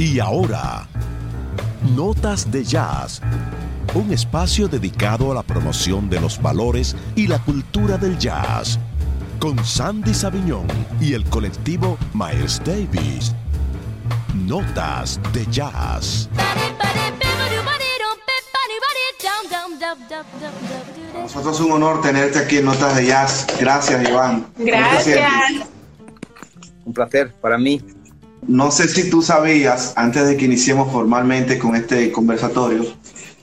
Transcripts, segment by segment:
Y ahora, Notas de Jazz, un espacio dedicado a la promoción de los valores y la cultura del jazz, con Sandy Sabiñón y el colectivo Miles Davis. Notas de Jazz. Para nosotros es un honor tenerte aquí en Notas de Jazz. Gracias, Iván. Gracias. Un placer para mí. No sé si tú sabías, antes de que iniciemos formalmente con este conversatorio,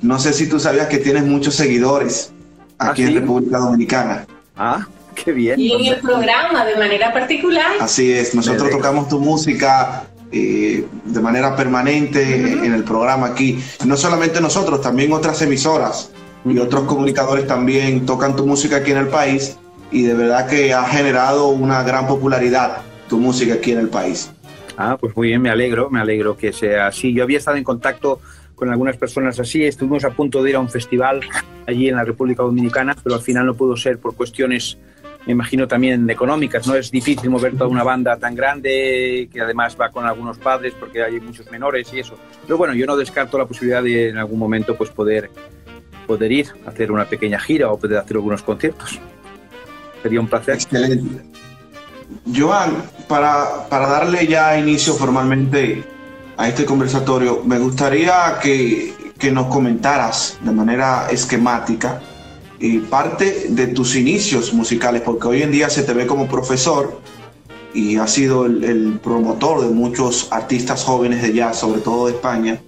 no sé si tú sabías que tienes muchos seguidores aquí ¿Ah, sí? en República Dominicana. Ah, qué bien. Y en el programa de manera particular. Así es, nosotros tocamos tu música eh, de manera permanente en el programa aquí. No solamente nosotros, también otras emisoras y otros comunicadores también tocan tu música aquí en el país y de verdad que ha generado una gran popularidad tu música aquí en el país. Ah, pues muy bien, me alegro, me alegro que sea así. Yo había estado en contacto con algunas personas así, estuvimos a punto de ir a un festival allí en la República Dominicana, pero al final no pudo ser por cuestiones, me imagino también económicas, ¿no? Es difícil mover toda una banda tan grande, que además va con algunos padres porque hay muchos menores y eso. Pero bueno, yo no descarto la posibilidad de en algún momento pues poder, poder ir a hacer una pequeña gira o poder hacer algunos conciertos. Sería un placer. Excelente. Joan, para, para darle ya inicio formalmente a este conversatorio, me gustaría que, que nos comentaras de manera esquemática eh, parte de tus inicios musicales, porque hoy en día se te ve como profesor y has sido el, promotor de muchos artistas jóvenes de jazz, sobre todo de España.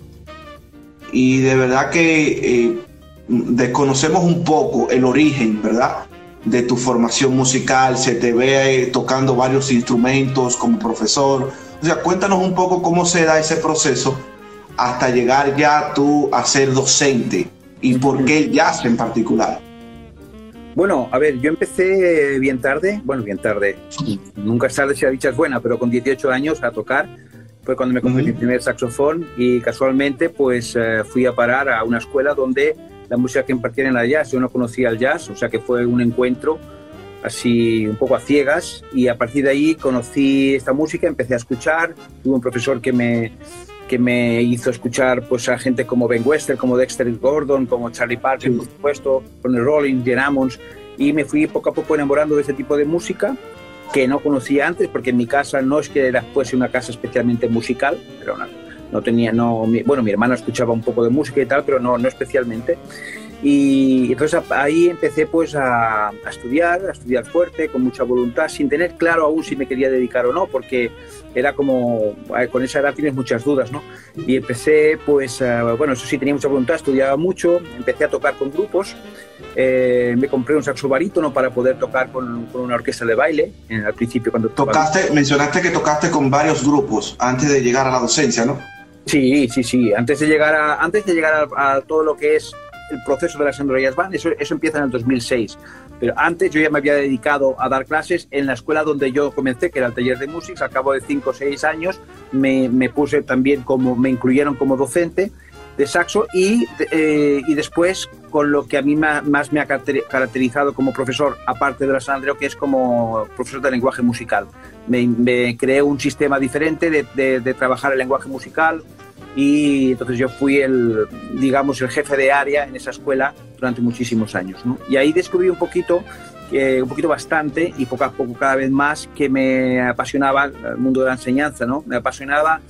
Y de verdad que eh, desconocemos un poco el origen, ¿verdad? De tu formación musical, se te ve eh, tocando varios instrumentos como profesor. O sea, cuéntanos un poco cómo se da ese proceso hasta llegar ya tú a ser docente y por qué el jazz en particular. Bueno, a ver, yo empecé bien tarde, bueno, bien tarde, nunca es tarde si la dicha es buena, pero con 18 años a tocar, fue cuando me compré Ujú. mi primer saxofón y casualmente pues eh, fui a parar a una escuela donde la música que impartían era jazz, yo no conocía el jazz, o sea que fue un encuentro así un poco a ciegas y a partir de ahí conocí esta música, empecé a escuchar, tuve un profesor que me, que me hizo escuchar pues a gente como Ben Wester, como Dexter Gordon, como Charlie Parker, Sí. por supuesto, con el Rolling, Jen Ammons, y me fui poco a poco enamorando de este tipo de música que no conocía antes, porque en mi casa no es que era, fuese una casa especialmente musical, pero no, no tenía, no, mi- bueno, mi hermana escuchaba un poco de música y tal, pero no, no especialmente. Y entonces a- ahí empecé pues a, a estudiar, a estudiar fuerte, con mucha voluntad, sin tener claro aún si me quería dedicar o no, porque era como, eh, con esa edad tienes muchas dudas, ¿no? Y empecé pues, eh, bueno, eso sí, tenía mucha voluntad, estudiaba mucho, empecé a tocar con grupos, eh, me compré un saxo barítono para poder tocar con, con una orquesta de baile, en, al principio cuando Tocaste, mencionaste que tocaste con varios grupos antes de llegar a la docencia, ¿no? Sí, sí, sí. Antes de llegar a, antes de llegar a, todo lo que es el proceso de la Sandro Jazz Band, eso, eso empieza en el 2006. Pero antes yo ya me había dedicado a dar clases en la escuela donde yo comencé, que era el taller de música. Al cabo de 5 o 6 años me, me puse también como, me incluyeron como docente de saxo y, eh, y después con lo que a mí más me ha caracteri- caracterizado como profesor, aparte de la San Andreu, que es como profesor de lenguaje musical. Me, me creé un sistema diferente de, de- de trabajar el lenguaje musical y entonces yo fui el, digamos, el jefe de área en esa escuela durante muchísimos años. ¿no? Y ahí descubrí un poquito, eh, un poquito bastante y poco a poco cada vez más que me apasionaba el mundo de la enseñanza, ¿no? Me apasionaba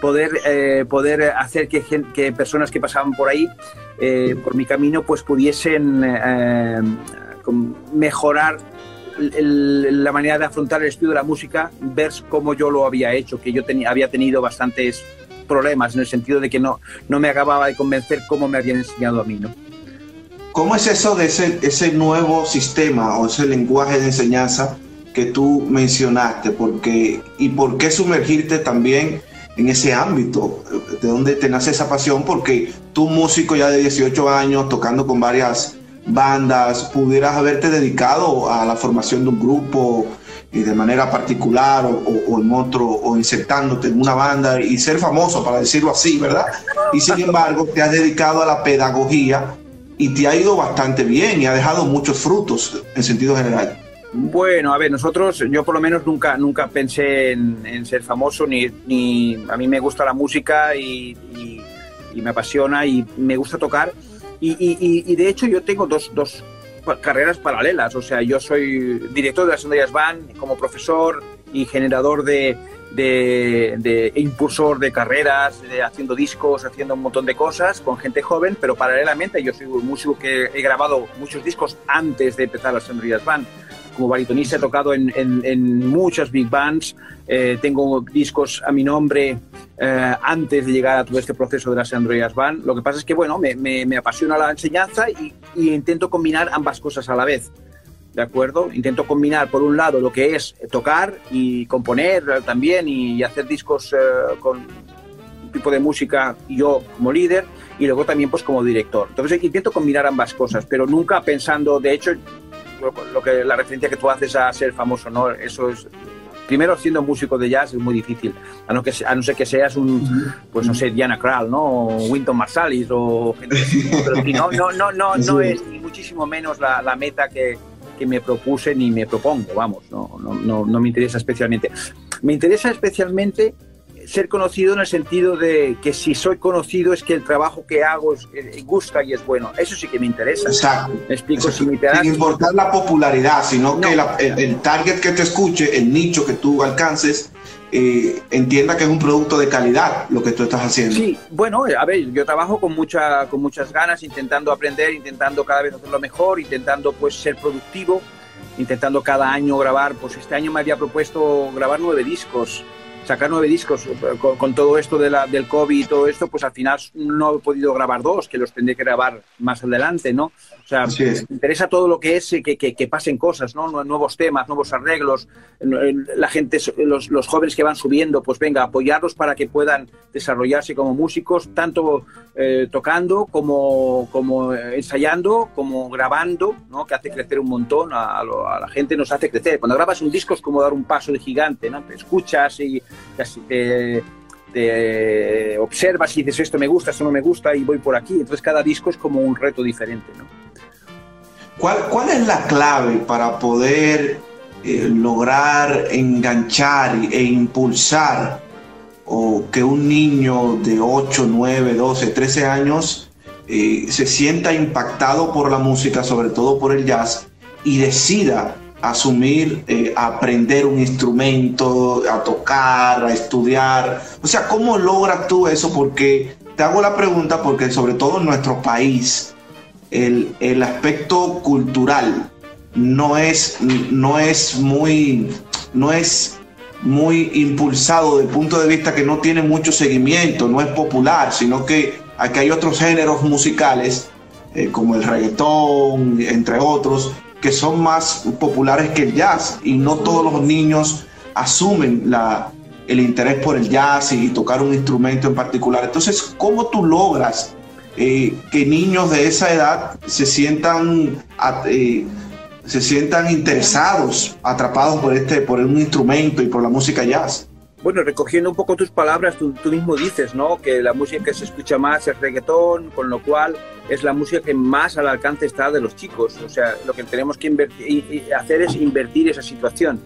poder, eh, poder hacer que, que personas que pasaban por ahí, eh, por mi camino, pues pudiesen eh, mejorar la manera de afrontar el estudio de la música, ver cómo yo lo había hecho, que yo tenía, había tenido bastantes problemas en el sentido de que no, no me acababa de convencer cómo me habían enseñado a mí, ¿no? ¿Cómo es eso de ese, ese nuevo sistema o ese lenguaje de enseñanza que tú mencionaste? ¿Y por qué sumergirte también en ese ámbito? ¿De dónde te nace esa pasión? Porque tú, músico ya de 18 años, tocando con varias bandas, pudieras haberte dedicado a la formación de un grupo y de manera particular o- o en otro, o insertándote en una banda y ser famoso, para decirlo así, ¿verdad? Y sin embargo, te has dedicado a la pedagogía y te ha ido bastante bien y ha dejado muchos frutos en sentido general. Bueno, a ver, nosotros, yo por lo menos nunca, nunca pensé en, ser famoso, ni, ni, a mí me gusta la música y, me apasiona y me gusta tocar. Y, de hecho yo tengo dos, dos, carreras paralelas, o sea, yo soy director de las Andreas Band como profesor y generador de, de, impulsor de carreras, de haciendo discos, haciendo un montón de cosas con gente joven, pero paralelamente yo soy un músico que he grabado muchos discos antes de empezar las Andreas Band como baritonista he tocado en, en, muchas big bands, eh, tengo discos a mi nombre eh, antes de llegar a todo este proceso de las Androidas Band. Lo que pasa es que, bueno, me, me, apasiona la enseñanza y, intento combinar ambas cosas a la vez. ¿De acuerdo? Intento combinar, por un lado, lo que es tocar y componer también y hacer discos eh, con un tipo de música yo como líder y luego también pues como director. Entonces intento combinar ambas cosas, pero nunca pensando, de hecho, lo, que la referencia que tú haces a ser famoso, ¿no? Eso es primero siendo músico de jazz es muy difícil, a no, que, a no ser que seas un, pues no sé, Diana Krall, ¿no? O Winton Marsalis o gente pero no, no, no, no, no es ni muchísimo menos la, la meta que, que, me propuse ni me propongo, vamos, no, no, no, no me interesa especialmente. Me interesa especialmente ser conocido en el sentido de que si soy conocido es que el trabajo que hago es, eh, gusta y es bueno. Eso sí que me interesa. Exacto. Me explico. Si Sin importar la popularidad, sino que el, target que te escuche, el nicho que tú alcances, entienda que es un producto de calidad lo que tú estás haciendo. Sí, bueno, a ver, yo trabajo con, mucha, con muchas ganas, intentando aprender, intentando cada vez hacerlo mejor, intentando pues ser productivo, intentando cada año grabar, pues este año me había propuesto grabar nueve discos sacar nueve discos eh, con, todo esto de la, del COVID y todo esto, pues al final no he podido grabar dos, que los tendré que grabar más adelante, ¿no? O sea, me interesa todo lo que es eh, que, que, pasen cosas, ¿no? Nuevos temas, nuevos arreglos, la gente, los, los, jóvenes que van subiendo, pues venga, apoyarlos para que puedan desarrollarse como músicos, tanto eh, tocando como, como ensayando, como grabando, ¿no? Que hace crecer un montón a, la gente, nos hace crecer. Cuando grabas un disco es como dar un paso de gigante, ¿no? Te escuchas y te, te observas y dices esto me gusta, esto no me gusta y voy por aquí. Entonces cada disco es como un reto diferente, ¿no? ¿Cuál, es la clave para poder eh, lograr enganchar e impulsar o que un niño de 8, 9, 12, 13 años eh, se sienta impactado por la música, sobre todo por el jazz, y decida asumir, eh, aprender un instrumento, a tocar, a estudiar? O sea, ¿cómo logras tú eso? Porque te hago la pregunta porque sobre todo en nuestro país, el, aspecto cultural no es, no es muy, no es muy impulsado desde el punto de vista que no tiene mucho seguimiento, no es popular, sino que aquí hay otros géneros musicales, eh, como el reggaetón, entre otros, que son más populares que el jazz y no todos los niños asumen la, el interés por el jazz y tocar un instrumento en particular. Entonces, ¿cómo tú logras eh, que niños de esa edad se sientan, eh, se sientan interesados, atrapados por, este, por un instrumento y por la música jazz. Bueno, recogiendo un poco tus palabras, tú, mismo dices, ¿no? Que la música que se escucha más es reggaetón, con lo cual es la música que más al alcance está de los chicos. O sea, lo que tenemos que hacer es invertir esa situación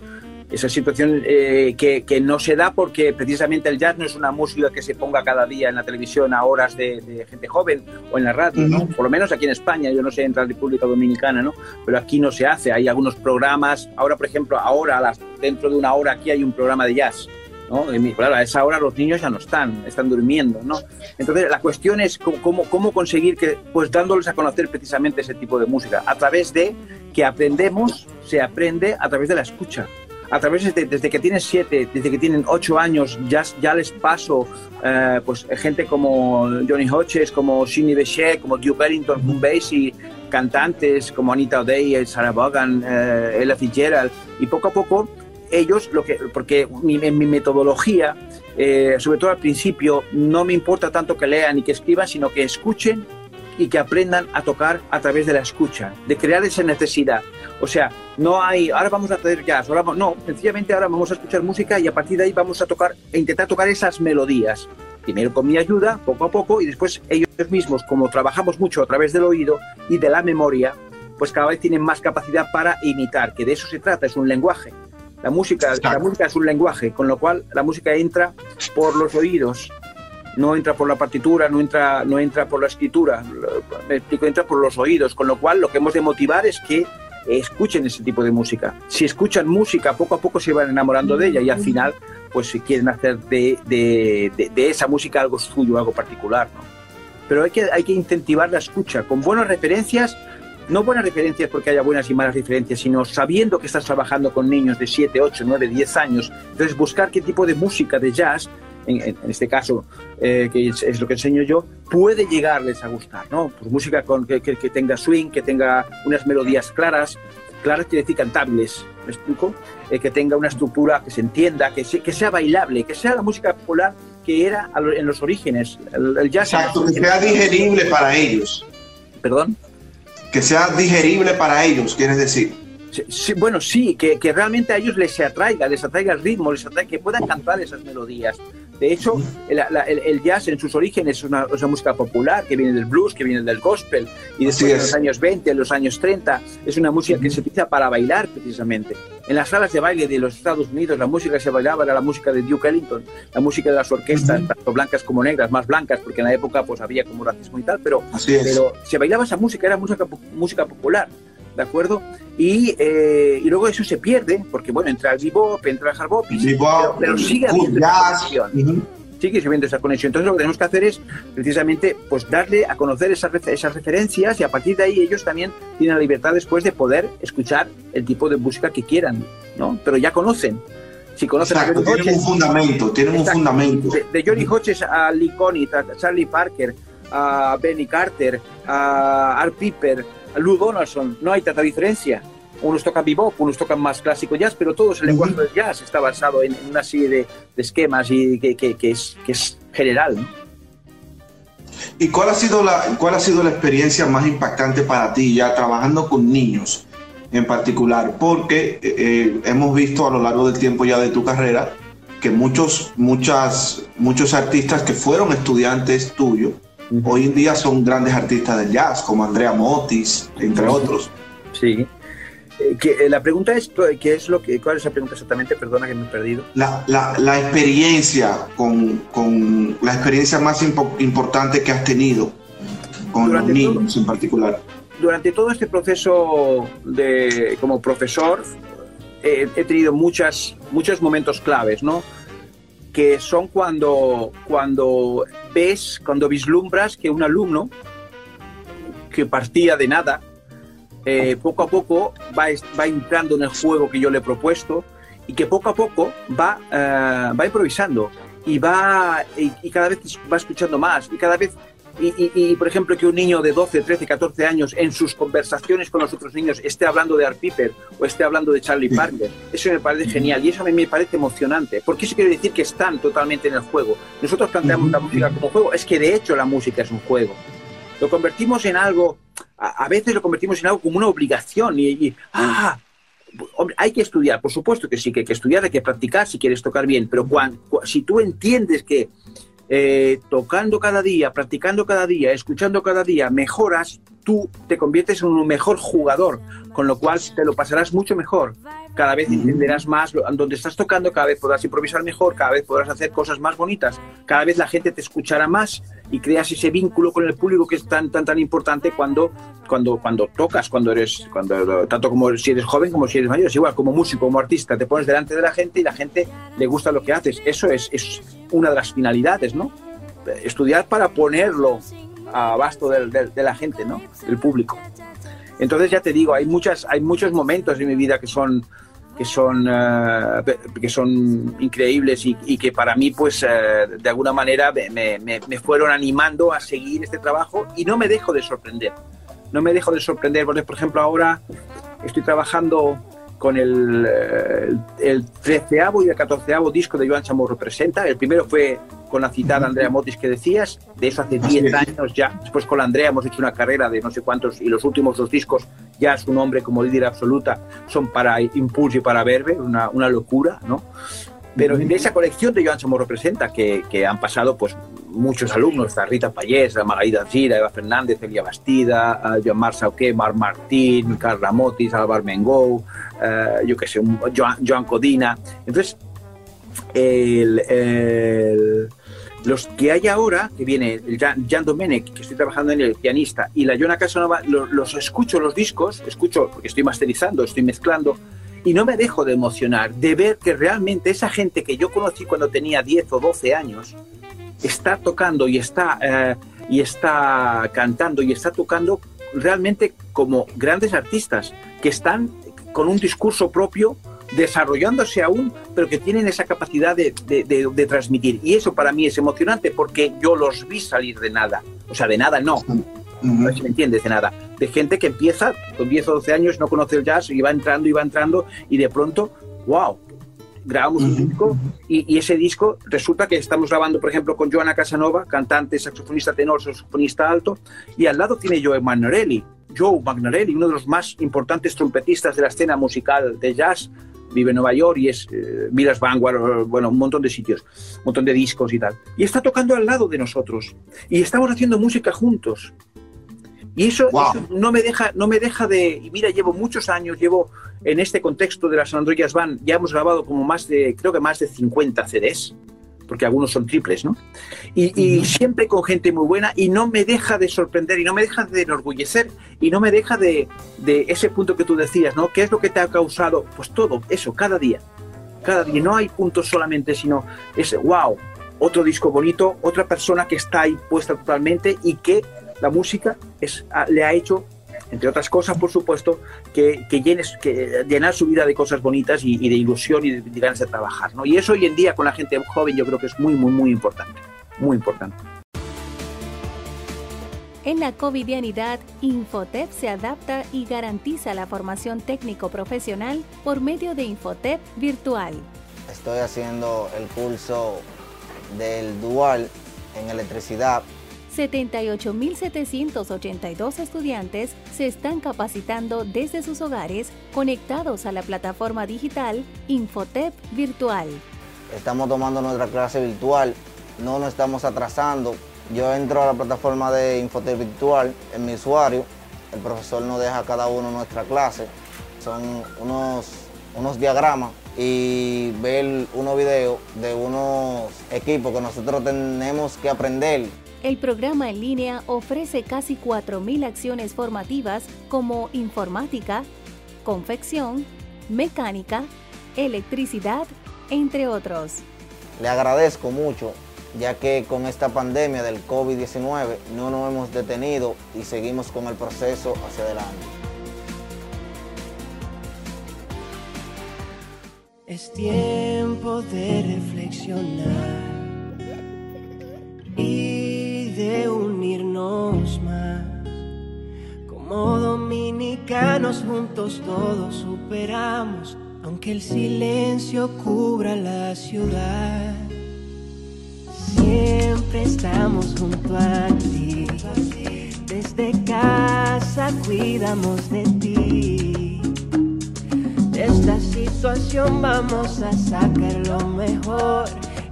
esa situación eh, que, que, no se da porque precisamente el jazz no es una música que se ponga cada día en la televisión a horas de, gente joven o en la radio, ¿no? por lo menos aquí en España, yo no sé en la República Dominicana, ¿no? pero aquí no se hace, hay algunos programas, ahora por ejemplo, ahora las, dentro de una hora aquí hay un programa de jazz. ¿No? Claro, a esa hora los niños ya no están, están durmiendo, ¿no? Entonces la cuestión es cómo, cómo conseguir que, pues dándoles a conocer precisamente ese tipo de música, a través de que aprendemos, se aprende a través de la escucha a través de, desde que tienen siete, desde que tienen ocho años, ya, ya les paso eh, pues gente como Johnny Hodges, como Sidney Bechet, como Duke Ellington, Boom Basie, cantantes como Anita O'Day, Sarah Vaughan, eh, Ella Fitzgerald, y poco a poco ellos, lo que, porque mi, mi metodología, eh, sobre todo al principio, no me importa tanto que lean y que escriban, sino que escuchen y que aprendan a tocar a través de la escucha, de crear esa necesidad. O sea, no hay, ahora vamos a hacer jazz, ahora, no, sencillamente ahora vamos a escuchar música y a partir de ahí vamos a tocar e intentar tocar esas melodías. Primero con mi ayuda, poco a poco, y después ellos mismos, como trabajamos mucho a través del oído y de la memoria, pues cada vez tienen más capacidad para imitar, que de eso se trata, es un lenguaje. La música, la música es un lenguaje, con lo cual la música entra por los oídos, no entra por la partitura, no entra, no entra por la escritura, me explico, entra por los oídos, con lo cual lo que hemos de motivar es que escuchen ese tipo de música. Si escuchan música, poco a poco se van enamorando de ella y al final, pues si quieren hacer de, de, de, esa música algo suyo, algo particular. ¿no? Pero hay que, hay que incentivar la escucha con buenas referencias, no buenas referencias porque haya buenas y malas referencias, sino sabiendo que estás trabajando con niños de 7, 8, 9, 10 años. Entonces, buscar qué tipo de música de jazz en, este caso, eh, que es, lo que enseño yo, puede llegarles a gustar, ¿no? Pues música con, que, que, tenga swing, que tenga unas melodías claras, claras quiere decir cantables, ¿me explico? Eh, que tenga una estructura que se entienda, que, que sea bailable, que sea la música popular que era en los orígenes, el, jazz. Exacto, que sea digerible para ellos. ¿Perdón? Que sea digerible para ellos, quieres decir. Sí, bueno, sí, que, que, realmente a ellos les atraiga, les atraiga el ritmo, les atraiga, que puedan cantar esas melodías. De hecho, el, jazz en sus orígenes es una, música popular que viene del blues, que viene del gospel, y después en los años 20, en los años 30, es una música que se utiliza para bailar precisamente. En las salas de baile de los Estados Unidos, la música que se bailaba era la música de Duke Ellington, la música de las orquestas, tanto blancas como negras, más blancas, porque en la época pues había como racismo y tal, pero, pero se bailaba esa música, era música, música popular. ¿De acuerdo? Y, eh, y, luego eso se pierde, porque bueno, entra el bebop, entra el hard bop, pero, pero, sigue habiendo esa conexión. Sigue habiendo esa conexión. Entonces lo que tenemos que hacer es precisamente pues darle a conocer esas, esas referencias y a partir de ahí ellos también tienen la libertad después de poder escuchar el tipo de música que quieran, ¿no? Pero ya conocen. Si conocen a tienen un fundamento, tienen un fundamento. De, Johnny Hodges a Lee Connick, a Charlie Parker, a Benny Carter, a Art Piper, Lou Donaldson, no hay tanta diferencia. Unos tocan bebop, unos tocan más clásico jazz, pero todo el lenguaje del jazz está basado en, una serie de, esquemas y que, que, es, que es general. ¿Y cuál ha, sido la, cuál ha sido la experiencia más impactante para ti ya trabajando con niños en particular? Porque eh, eh, hemos visto a lo largo del tiempo ya de tu carrera que muchos, muchas, muchos artistas que fueron estudiantes tuyos hoy en día son grandes artistas del jazz, como Andrea Motis, entre otros. Sí. Eh, que, eh, la pregunta es, ¿qué es lo que, ¿cuál es la pregunta exactamente? Perdona que me he perdido. La, la, experiencia, con, con, la experiencia más importante que has tenido con los niños en particular. Durante todo este proceso de, como profesor, he tenido muchas, muchos momentos claves, ¿no? Que son cuando, cuando ves, cuando vislumbras que un alumno que partía de nada, eh, poco a poco va, va, entrando en el juego que yo le he propuesto y que poco a poco va, eh, va improvisando y va y, cada vez va escuchando más y cada vez y, por ejemplo, que un niño de 12, 13, 14 años en sus conversaciones con los otros niños esté hablando de Art Piper o esté hablando de Charlie Parker, eso me parece genial y eso a mí me parece emocionante, porque eso quiere decir que están totalmente en el juego. Nosotros planteamos la música como juego, es que de hecho la música es un juego. Lo convertimos en algo, a, veces lo convertimos en algo como una obligación y, ah, Hombre, hay que estudiar, por supuesto que sí, que hay que estudiar, hay que practicar si quieres tocar bien, pero cuando, si tú entiendes que eh, tocando cada día, practicando cada día, escuchando cada día, mejoras, tú te conviertes en un mejor jugador, con lo cual te lo pasarás mucho mejor. Cada vez entenderás más donde estás tocando, cada vez podrás improvisar mejor, cada vez podrás hacer cosas más bonitas, cada vez la gente te escuchará más y creas ese vínculo con el público que es tan tan tan importante cuando cuando cuando tocas, cuando eres cuando tanto como si eres joven como si eres mayor, es igual como músico, como artista, te pones delante de la gente y la gente le gusta lo que haces. Eso es, es una de las finalidades, ¿no? Estudiar para ponerlo a basto de la gente, ¿no? Del público. Entonces ya te digo, hay muchas, hay muchos momentos en mi vida que son que son eh, que son increíbles y, que para mí pues eh, de alguna manera me, me, fueron animando a seguir este trabajo y no me dejo de sorprender no me dejo de sorprender porque por ejemplo ahora estoy trabajando con el, eh, el, 13 y el 14 disco de Joan Chamorro Presenta. El primero fue con la citada Andrea Motis que decías, de eso hace 10 años ya. Después con la Andrea hemos hecho una carrera de no sé cuántos y los últimos dos discos ya su nombre como líder absoluta son para Impulso y para Verbe, una, una locura, ¿no? Pero en esa colección de Joan Chamorro Presenta, que, que, han pasado pues muchos alumnos, está Rita Payés, Margarita Gira, Eva Fernández, Elia Bastida, Joan Mar Sauqué, Mar Martín, Carla Motis, Álvaro Mengou, uh, yo qué sé, Joan, Joan, Codina. Entonces, el, los que hay ahora, que viene el Jan, Domenech, que estoy trabajando en el pianista, y la Joana Casanova, los, los escucho los discos, escucho porque estoy masterizando, estoy mezclando, y no me dejo de emocionar de ver que realmente esa gente que yo conocí cuando tenía 10 o 12 años está tocando y está, eh, y está cantando y está tocando realmente como grandes artistas que están con un discurso propio desarrollándose aún, pero que tienen esa capacidad de, de, de, de, transmitir. Y eso para mí es emocionante porque yo los vi salir de nada. O sea, de nada no. No sé si me entiendes de nada. De gente que empieza con 10 o 12 años, no conoce el jazz, y va entrando y va entrando, y de pronto, wow, grabamos un disco, y, y, ese disco resulta que estamos grabando, por ejemplo, con Joana Casanova, cantante, saxofonista tenor, saxofonista alto, y al lado tiene Joe Magnorelli. Joe Magnorelli, uno de los más importantes trompetistas de la escena musical de jazz, vive en Nueva York y es eh, Miras Vanguard, bueno, un montón de sitios, un montón de discos y tal. Y está tocando al lado de nosotros. Y estamos haciendo música juntos. Y eso, wow. eso, no, me deja, no me deja de... Y mira, llevo muchos años, llevo en este contexto de las Androidas Van, ya hemos grabado como más de, creo que más de 50 CDs, porque algunos son triples, ¿no? Y, siempre con gente muy buena y no me deja de sorprender y no me deja de enorgullecer y no me deja de, de ese punto que tú decías, ¿no? ¿Qué es lo que te ha causado? Pues todo, eso, cada día. Cada día. No hay puntos solamente, sino ese, wow, otro disco bonito, otra persona que está ahí puesta totalmente y que la música es, le ha hecho, entre otras cosas, por supuesto, que, que, llenes, que llenar su vida de cosas bonitas y, y de ilusión y de, de, ganas de trabajar. ¿no? Y eso hoy en día con la gente joven yo creo que es muy, muy, muy importante. Muy importante. En la covidianidad, Infotep se adapta y garantiza la formación técnico-profesional por medio de Infotep virtual. Estoy haciendo el curso del dual en electricidad 78.782 estudiantes se están capacitando desde sus hogares conectados a la plataforma digital Infotep Virtual. Estamos tomando nuestra clase virtual, no nos estamos atrasando. Yo entro a la plataforma de Infotep Virtual en mi usuario, el profesor nos deja a cada uno nuestra clase, son unos, unos diagramas y ver unos videos de unos equipos que nosotros tenemos que aprender el programa en línea ofrece casi 4.000 acciones formativas como informática, confección, mecánica, electricidad, entre otros. Le agradezco mucho, ya que con esta pandemia del COVID-19 no nos hemos detenido y seguimos con el proceso hacia adelante. Es tiempo de reflexionar y de unirnos más. Como dominicanos juntos todos superamos, aunque el silencio cubra la ciudad. Siempre estamos junto a ti, desde casa cuidamos de ti. De esta situación vamos a sacar lo mejor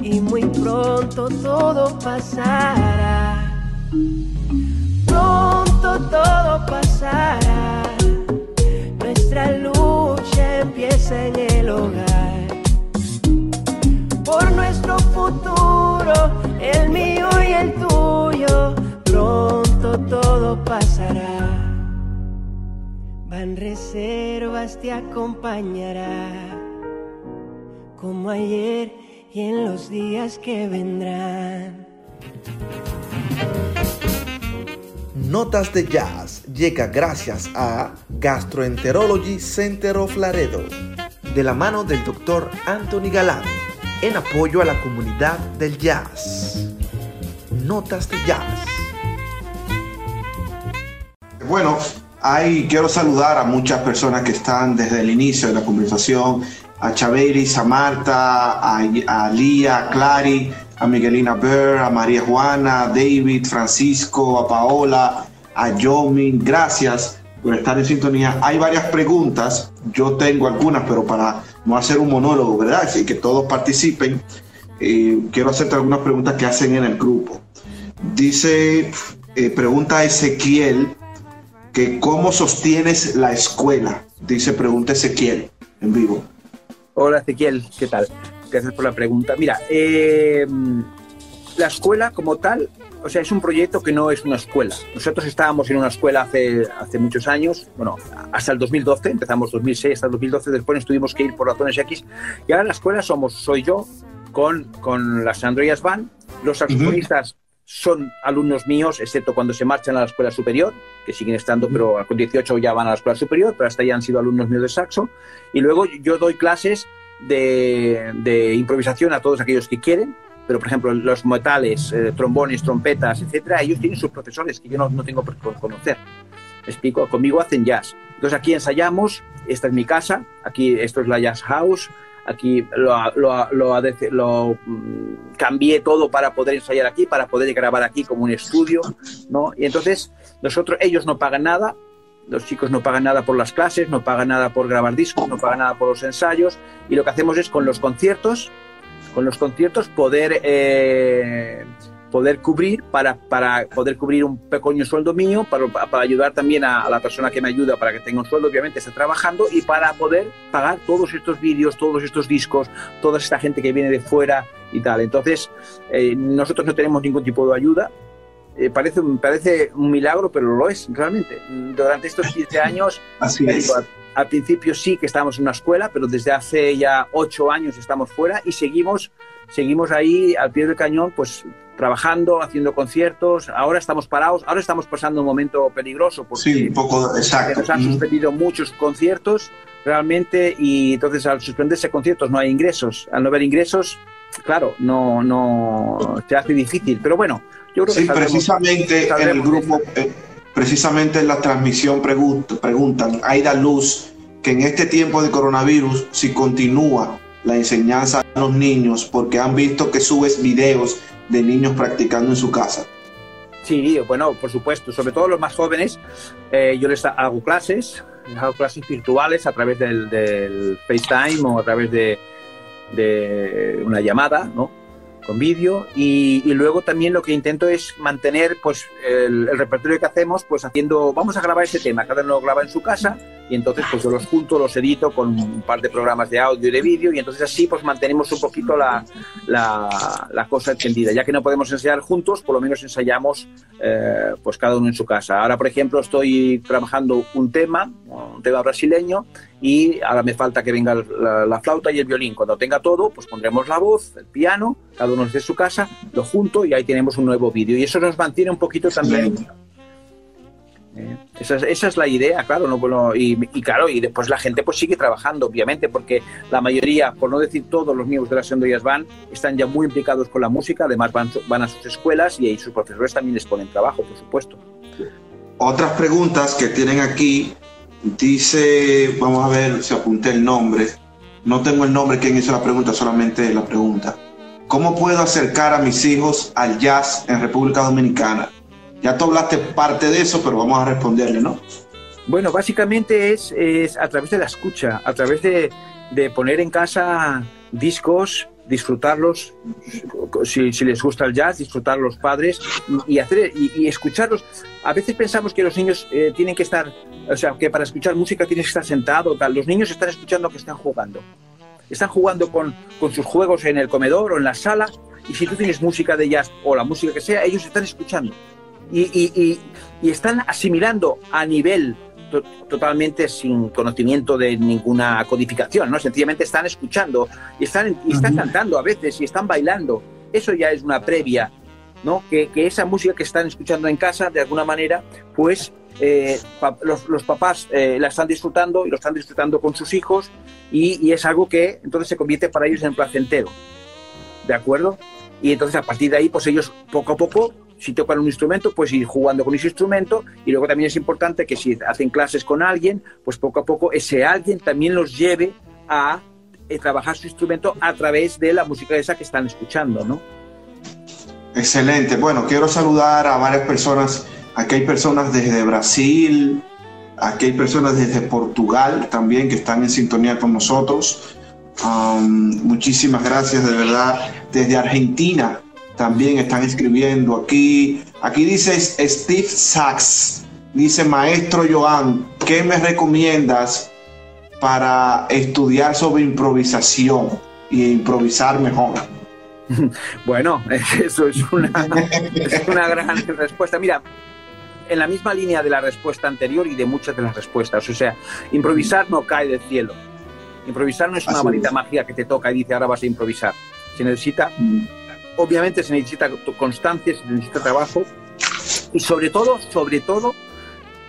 y muy pronto todo pasará. Pronto todo pasará. Nuestra lucha empieza en el hogar. Por nuestro futuro, el mío y el tuyo, pronto todo pasará. Van reservas te acompañará. Como ayer y en los días que vendrán. Notas de Jazz llega gracias a Gastroenterology Center of Laredo, de la mano del doctor Anthony Galán, en apoyo a la comunidad del jazz. Notas de Jazz. Bueno, ahí quiero saludar a muchas personas que están desde el inicio de la conversación a Chaveris, a Marta, a, a Lía, a Clary, a Miguelina Burr, a María Juana, a David, Francisco, a Paola, a Yomin. Gracias por estar en sintonía. Hay varias preguntas, yo tengo algunas, pero para a hacer un monólogo, ¿verdad? Así que todos participen. Eh, quiero hacerte algunas preguntas que hacen en el grupo. Dice, eh, pregunta Ezequiel, que cómo sostienes la escuela. Dice, pregunta Ezequiel en vivo. Hola Ezequiel, ¿qué tal? Gracias por la pregunta. Mira, eh, la escuela como tal, o sea, es un proyecto que no es una escuela. Nosotros estábamos en una escuela hace, hace muchos años, bueno, hasta el 2012, empezamos 2006 hasta el 2012, después nos tuvimos que ir por razones X, y ahora la escuela somos, soy yo, con, con las Androidas Van, los saxofonistas son alumnos míos, excepto cuando se marchan a la escuela superior, que siguen estando, pero con 18 ya van a la escuela superior, pero hasta ya han sido alumnos míos de saxo. Y luego yo doy clases de, de improvisación a todos aquellos que quieren, pero por ejemplo los metales, eh, trombones, trompetas, etcétera, ellos tienen sus profesores que yo no, no tengo por conocer. ¿Me explico, conmigo hacen jazz. Entonces aquí ensayamos, esta es mi casa, aquí esto es la Jazz House, aquí lo, lo, lo, mm, cambié todo para poder ensayar aquí, para poder grabar aquí como un estudio, ¿no? Y entonces nosotros, ellos no pagan nada, los chicos no pagan nada por las clases, no pagan nada por grabar discos, no pagan nada por los ensayos, y lo que hacemos es con los conciertos, con los conciertos poder eh, poder cubrir para, para, poder cubrir un pequeño sueldo mío, para, para ayudar también a, a, la persona que me ayuda para que tenga un sueldo, obviamente está trabajando, y para poder pagar todos estos vídeos, todos estos discos, toda esta gente que viene de fuera y tal. Entonces, eh, nosotros no tenemos ningún tipo de ayuda. Eh, parece, parece un milagro, pero lo es realmente. Durante estos 15 años, Así es. al, al principio sí que estábamos en una escuela, pero desde hace ya 8 años estamos fuera y seguimos, seguimos ahí al pie del cañón, pues trabajando, haciendo conciertos. Ahora estamos parados, ahora estamos pasando un momento peligroso porque sí, un poco exacto. nos han suspendido muchos conciertos realmente y entonces al suspenderse conciertos no hay ingresos. Al no haber ingresos, claro, no, no se hace difícil. Pero bueno, yo creo sí, que saldremos, precisamente saldremos en el grupo, eh, precisamente en la transmisión preguntan, preguntan, hay da luz que en este tiempo de coronavirus, si continúa la enseñanza a los niños, porque han visto que subes videos de niños practicando en su casa. Sí, bueno, por supuesto, sobre todo los más jóvenes, eh, yo les hago clases, les hago clases virtuales a través del, del FaceTime o a través de, de una llamada, ¿no? Con vídeo y, luego también lo que intento es mantener pues el, repertorio que hacemos pues haciendo vamos a grabar este tema cada uno lo graba en su casa y entonces pues yo los junto los edito con un par de programas de audio y de vídeo y entonces así pues mantenemos un poquito la, la, la cosa extendida ya que no podemos ensayar juntos por lo menos ensayamos eh, pues cada uno en su casa. Ahora por ejemplo estoy trabajando un tema un tema brasileño y ahora me falta que venga la, la, flauta y el violín. Cuando tenga todo, pues pondremos la voz, el piano, cada uno desde su casa, lo junto y ahí tenemos un nuevo vídeo. Y eso nos mantiene un poquito también. Eh, esa, es, esa, es, la idea, claro, no, bueno, y, y, claro, y después la gente pues sigue trabajando, obviamente, porque la mayoría, por no decir todos los miembros de las Androidas van, están ya muy implicados con la música, además van, van a sus escuelas y ahí sus profesores también les ponen trabajo, por supuesto. Otras preguntas que tienen aquí Dice, vamos a ver si apunté el nombre. No tengo el nombre quien hizo la pregunta, solamente la pregunta. ¿Cómo puedo acercar a mis hijos al jazz en República Dominicana? Ya tú hablaste parte de eso, pero vamos a responderle, ¿no? Bueno, básicamente es, es a través de la escucha, a través de, de poner en casa discos, disfrutarlos, si, les gusta el jazz, disfrutar los padres y, hacer, y, escucharlos. A veces pensamos que los niños eh, tienen que estar, o sea, que para escuchar música tienes que estar sentado, tal. Los niños están escuchando que están jugando. Están jugando con, con sus juegos en el comedor o en la sala y si tú tienes música de jazz o la música que sea, ellos están escuchando y, y están asimilando a nivel totalmente sin conocimiento de ninguna codificación, ¿no? Sencillamente están escuchando y están, y están cantando a veces y están bailando. Eso ya es una previa, ¿no? Que, que esa música que están escuchando en casa, de alguna manera, pues eh, pa los, los, papás eh, la están disfrutando y lo están disfrutando con sus hijos y, y, es algo que entonces se convierte para ellos en placentero. ¿De acuerdo? Y entonces a partir de ahí, pues ellos poco a poco si tocan un instrumento, pues ir jugando con ese instrumento y luego también es importante que si hacen clases con alguien, pues poco a poco ese alguien también los lleve a eh, trabajar su instrumento a través de la música esa que están escuchando, ¿no? Excelente. Bueno, quiero saludar a varias personas. Aquí hay personas desde Brasil, aquí hay personas desde Portugal también que están en sintonía con nosotros. Um, muchísimas gracias, de verdad. Desde Argentina también están escribiendo aquí. Aquí dice Steve Sachs, dice maestro Joan, ¿qué me recomiendas para estudiar sobre improvisación y improvisar mejor? Bueno, eso es una, es una gran respuesta. Mira, en la misma línea de la respuesta anterior y de muchas de las respuestas. O sea, improvisar no cae del cielo. Improvisar no es una varita mágica que te toca y dice ahora vas a improvisar. Se necesita, obviamente se necesita constancia, se necesita trabajo y sobre todo, sobre todo,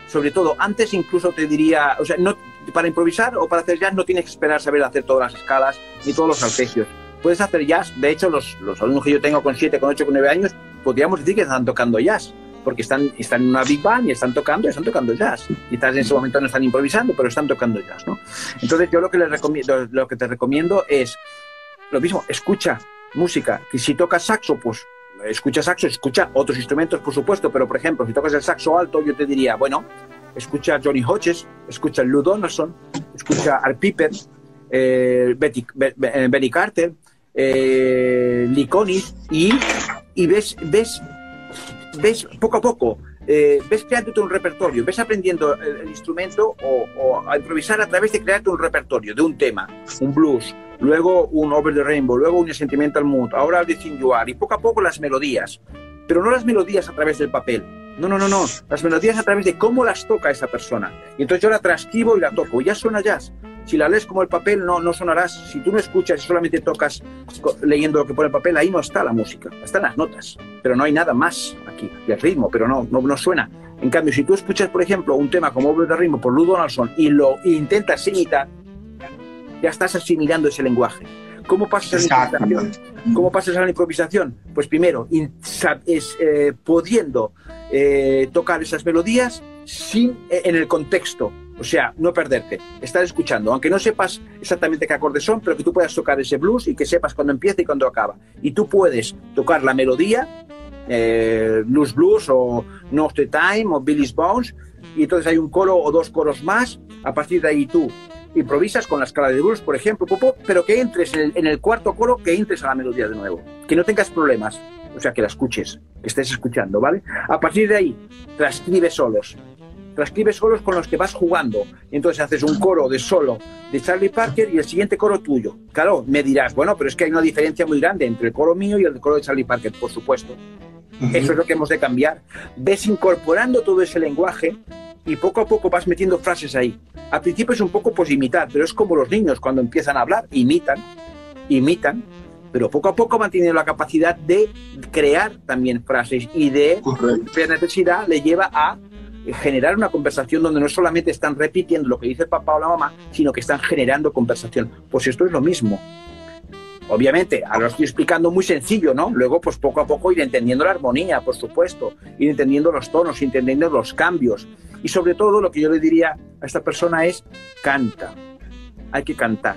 sobre todo, antes incluso te diría, o sea, no, para improvisar o para hacer jazz no tienes que esperar saber hacer todas las escalas ni todos los arpegios. Puedes hacer jazz, de hecho los, los alumnos que yo tengo con 7, con 8, con 9 años, podríamos decir que están tocando jazz porque están, están en una big band y están tocando, y están tocando jazz. Quizás en ese momento no están improvisando, pero están tocando jazz, ¿no? Entonces yo lo que, les recomiendo, lo que te recomiendo es lo mismo, escucha música, que si tocas saxo, pues escucha saxo, escucha otros instrumentos, por supuesto, pero por ejemplo, si tocas el saxo alto, yo te diría, bueno, escucha Johnny Hodges, escucha Lou Donaldson, escucha Art Piper, eh, Betty, Benny Carter, eh, Lee y, y ves, ves ves poco a poco, eh, ves creándote un repertorio, ves aprendiendo el, instrumento o, a improvisar a través de crearte un repertorio de un tema, un blues, luego un Over the Rainbow, luego un Sentimental Mood, ahora el Thing You Are, y poco a poco las melodías, pero no las melodías a través del papel. No, no, no, no. Las melodías a través de cómo las toca esa persona. Y entonces yo la transcribo y la toco. Y ya suena jazz. Si la lees como el papel, no, no sonarás. Si tú no escuchas y solamente tocas leyendo lo que pone el papel, ahí no está la música. Están las notas. Pero no hay nada más aquí. Y el ritmo, pero no, no, no suena. En cambio, si tú escuchas, por ejemplo, un tema como Over the Ritmo por Lou Donaldson y lo intentas imitar, ya estás asimilando ese lenguaje. ¿Cómo pasas a la improvisación? ¿Cómo pasas a la improvisación? Pues primero, es, eh, pudiendo eh, tocar esas melodías sin, eh, en el contexto o sea, no perderte, estar escuchando, aunque no sepas exactamente qué acordes son, pero que tú puedas tocar ese blues y que sepas cuándo empieza y cuándo acaba. Y tú puedes tocar la melodía, eh, Blues Blues o North Time o Billy's Bones, y entonces hay un coro o dos coros más. A partir de ahí tú improvisas con la escala de blues, por ejemplo, pero que entres en el, cuarto coro, que entres a la melodía de nuevo, que no tengas problemas o sea, que la escuches, que estés escuchando, ¿vale? A partir de ahí, transcribe solos transcribes solos con los que vas jugando. Entonces haces un coro de solo de Charlie Parker y el siguiente coro tuyo. Claro, me dirás, bueno, pero es que hay una diferencia muy grande entre el coro mío y el coro de Charlie Parker, por supuesto. Eso es lo que hemos de cambiar. Ves incorporando todo ese lenguaje y poco a poco vas metiendo frases ahí. Al principio es un poco pues imitar, pero es como los niños cuando empiezan a hablar, imitan, imitan, pero poco a poco van teniendo la capacidad de crear también frases y de la necesidad le lleva a generar una conversación donde no solamente están repitiendo lo que dice el papá o la mamá, sino que están generando conversación. Pues esto es lo mismo. Obviamente, ahora lo estoy explicando muy sencillo, ¿no? Luego, pues poco a poco ir entendiendo la armonía, por supuesto, ir entendiendo los tonos, ir entendiendo los cambios. Y sobre todo, lo que yo le diría a esta persona es, canta. Hay que cantar.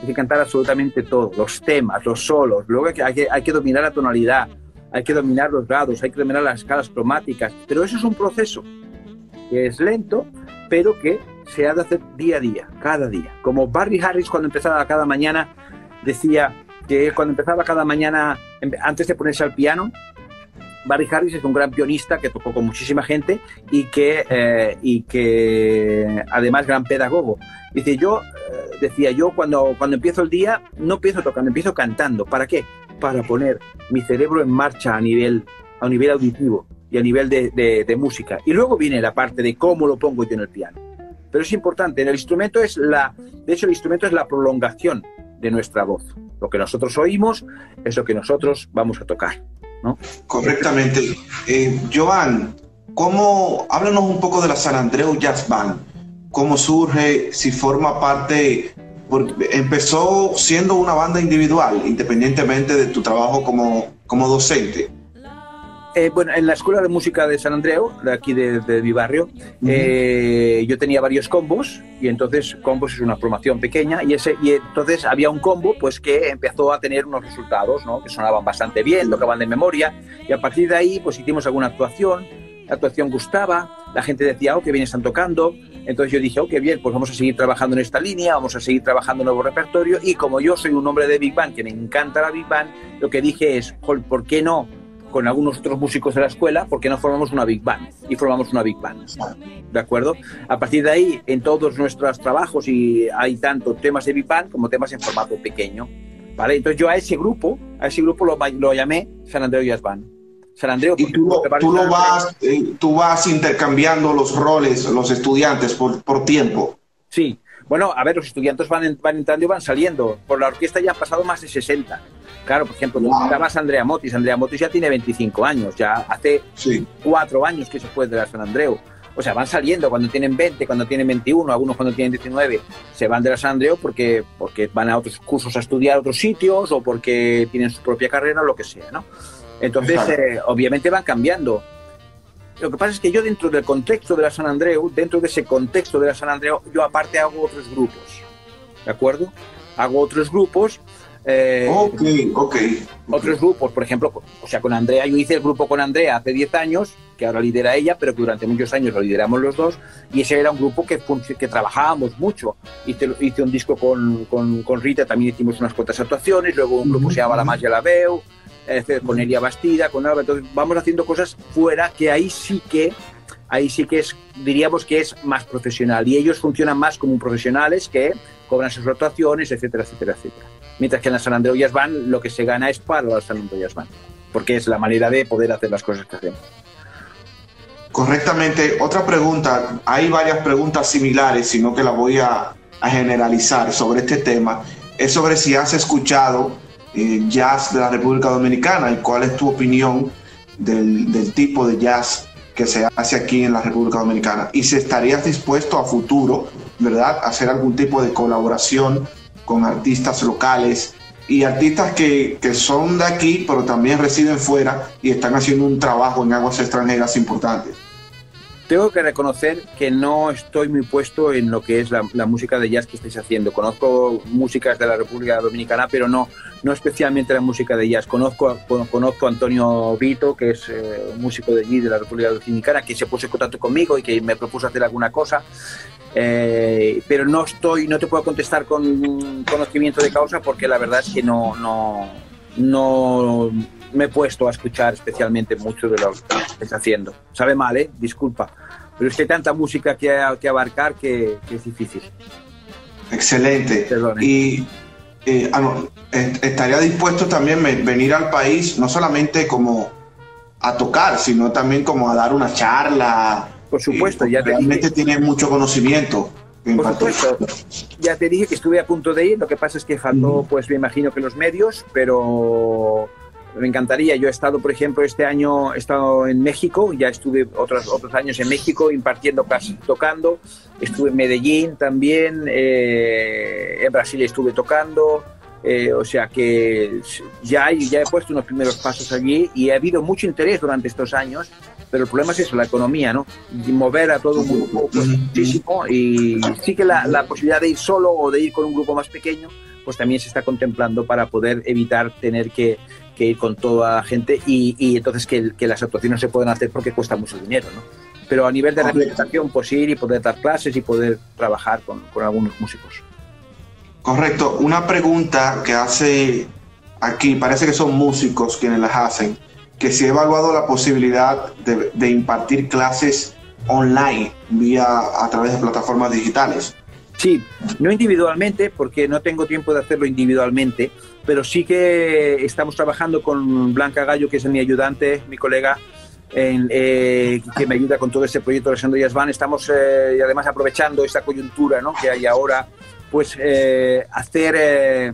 Hay que cantar absolutamente todo, los temas, los solos. Luego hay que, hay que dominar la tonalidad, hay que dominar los grados, hay que dominar las escalas cromáticas, pero eso es un proceso que es lento, pero que se ha de hacer día a día, cada día. Como Barry Harris cuando empezaba cada mañana decía que cuando empezaba cada mañana, antes de ponerse al piano, Barry Harris es un gran pianista que tocó con muchísima gente y que, eh, y que además gran pedagogo. Dice, yo, eh, decía yo, cuando, cuando empiezo el día, no empiezo tocando, empiezo cantando. ¿Para qué? para poner mi cerebro en marcha a nivel, a nivel auditivo y a nivel de, de, música. Y luego viene la parte de cómo lo pongo yo en el piano. Pero es importante, el instrumento es la, de hecho el instrumento es la prolongación de nuestra voz. Lo que nosotros oímos es lo que nosotros vamos a tocar. ¿no? Correctamente. Eh, Joan, ¿cómo, háblanos un poco de la San Andreu Jazz Band. ¿Cómo surge? Si forma parte porque empezó siendo una banda individual, independientemente de tu trabajo como, como docente. Eh, bueno, en la Escuela de Música de San Andreu, de aquí de, mi barrio, eh, yo tenía varios combos y entonces combos es una formación pequeña y, ese, y entonces había un combo pues que empezó a tener unos resultados ¿no? que sonaban bastante bien, tocaban de memoria y a partir de ahí pues hicimos alguna actuación, la actuación gustaba, la gente decía, oh, que bien están tocando, Entonces yo dije, ok, bien, pues vamos a seguir trabajando en esta línea, vamos a seguir trabajando en nuevo repertorio y como yo soy un hombre de Big Band, que me encanta la Big Band, lo que dije es, "Jol, ¿por qué no? Con algunos otros músicos de la escuela, ¿por qué no formamos una Big Band? Y formamos una Big Band. ¿De acuerdo? A partir de ahí, en todos nuestros trabajos, y hay tanto temas de Big Band como temas en formato pequeño. ¿Vale? Entonces yo a ese grupo, a ese grupo lo, lo llamé San Andreu Jazz Band. San Andreu, Y tú, porque tú, lo vas, eh, tú vas intercambiando los roles, los estudiantes, por, por tiempo. Sí. Bueno, a ver, los estudiantes van, van entrando y van saliendo. Por la orquesta ya han pasado más de 60. Claro, por ejemplo, Wow. estabas Andrea Motis. Andrea Motis ya tiene 25 años. Ya hace Sí. cuatro años que se fue de la San Andreu. O sea, van saliendo cuando tienen 20, cuando tienen 21, algunos cuando tienen 19, se van de la San Andreu porque, porque van a otros cursos a estudiar a otros sitios o porque tienen su propia carrera o lo que sea, ¿no? Entonces, eh, obviamente van cambiando. Lo que pasa es que yo dentro del contexto de la San Andreu, dentro de ese contexto de la San Andreu, yo aparte hago otros grupos, ¿de acuerdo? Hago otros grupos. Eh, Ok, ok. otros grupos, por ejemplo, o sea, con Andrea, yo hice el grupo con Andrea hace 10 años, que ahora lidera ella, pero que durante muchos años lo lideramos los dos, y ese era un grupo que, que trabajábamos mucho. Hice, hice un disco con, con, con Rita, también hicimos unas cuantas actuaciones, luego un grupo se llama La Magia La Veu, eh, con Elia Bastida, con Alba, entonces vamos haciendo cosas fuera que ahí sí que ahí sí que es, diríamos que es más profesional y ellos funcionan más como profesionales que cobran sus actuaciones, etcétera, etcétera, etcétera. Mientras que en la San Andreu Jazz lo que se gana es para la San Andreu Jazz porque es la manera de poder hacer las cosas que hacemos. Correctamente. Otra pregunta. Hay varias preguntas similares, sino que la voy a, a generalizar sobre este tema. Es sobre si has escuchado eh, jazz de la República Dominicana y cuál es tu opinión del, del tipo de jazz que se hace aquí en la República Dominicana. Y si estarías dispuesto a futuro, ¿verdad?, a hacer algún tipo de colaboración con artistas locales y artistas que, que son de aquí, pero también residen fuera y están haciendo un trabajo en aguas extranjeras importantes. Tengo que reconocer que no estoy muy puesto en lo que es la, música de jazz que estáis haciendo. Conozco músicas de la República Dominicana, pero no, no especialmente la música de jazz. Conozco, conozco a Antonio Vito, que es eh, un músico de allí, de la República Dominicana, que se puso en contacto conmigo y que me propuso hacer alguna cosa. Eh, pero no estoy, no te puedo contestar con conocimiento de causa porque la verdad es que no, no, no me he puesto a escuchar especialmente mucho de lo que estáis haciendo. Sabe mal, ¿eh? Disculpa. Pero es que hay tanta música que, que abarcar que, que es difícil. Excelente. Perdone. Y eh, ah, estaría dispuesto también venir al país, no solamente como a tocar, sino también como a dar una charla. Por supuesto, Eh, ya te realmente dije. tiene mucho conocimiento. en Por supuesto, ya te dije que estuve a punto de ir, lo que pasa es que faltó, Ujú. pues me imagino que los medios, pero me encantaría. Yo he estado, por ejemplo, este año he estado en México, ya estuve otros, otros años en México impartiendo clases, tocando, estuve en Medellín también, eh, en Brasil estuve tocando, eh, o sea que ya, ya he puesto unos primeros pasos allí y ha habido mucho interés durante estos años, pero el problema es eso, la economía, ¿no? Y mover a todo el mundo pues, muchísimo y sí que la, la posibilidad de ir solo o de ir con un grupo más pequeño, pues también se está contemplando para poder evitar tener que, que ir con toda gente y, y entonces que, que las actuaciones se puedan hacer porque cuesta mucho dinero, ¿no? Pero a nivel de Correcto. representación, pues ir y poder dar clases y poder trabajar con, con algunos músicos. Correcto. Una pregunta que hace aquí, parece que son músicos quienes las hacen, que si he evaluado la posibilidad de, de impartir clases online vía a través de plataformas digitales. Sí, no individualmente, porque no tengo tiempo de hacerlo individualmente, pero sí que estamos trabajando con Blanca Gallo, que es mi ayudante, mi colega, en, eh, que me ayuda con todo ese proyecto de Jazz Band. Estamos eh, además aprovechando esta coyuntura ¿no? que hay ahora, pues eh, hacer, eh,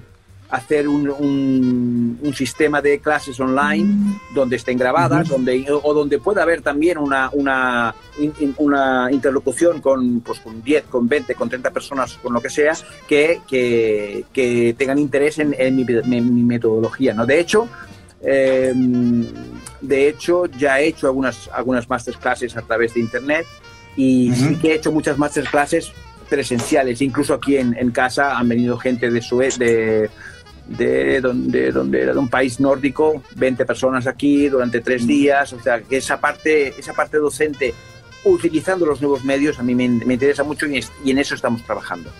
hacer un, un- un sistema de clases online donde estén grabadas donde, o donde pueda haber también una, una, in- una interlocución con, pues, con 10, con 20, con 30 personas, con lo que sea, que, que, que tengan interés en, en mi, mi- mi metodología. ¿no? De hecho, eh, de hecho, ya he hecho algunas, algunas masterclasses a través de internet y sí que he hecho muchas masterclasses presenciales. Incluso aquí en, en casa han venido gente de Sue de, de donde, donde era de un país nórdico, 20 personas aquí durante tres días. O sea, que esa parte, esa parte docente utilizando los nuevos medios, a mí me, me interesa mucho y, es- y en eso estamos trabajando.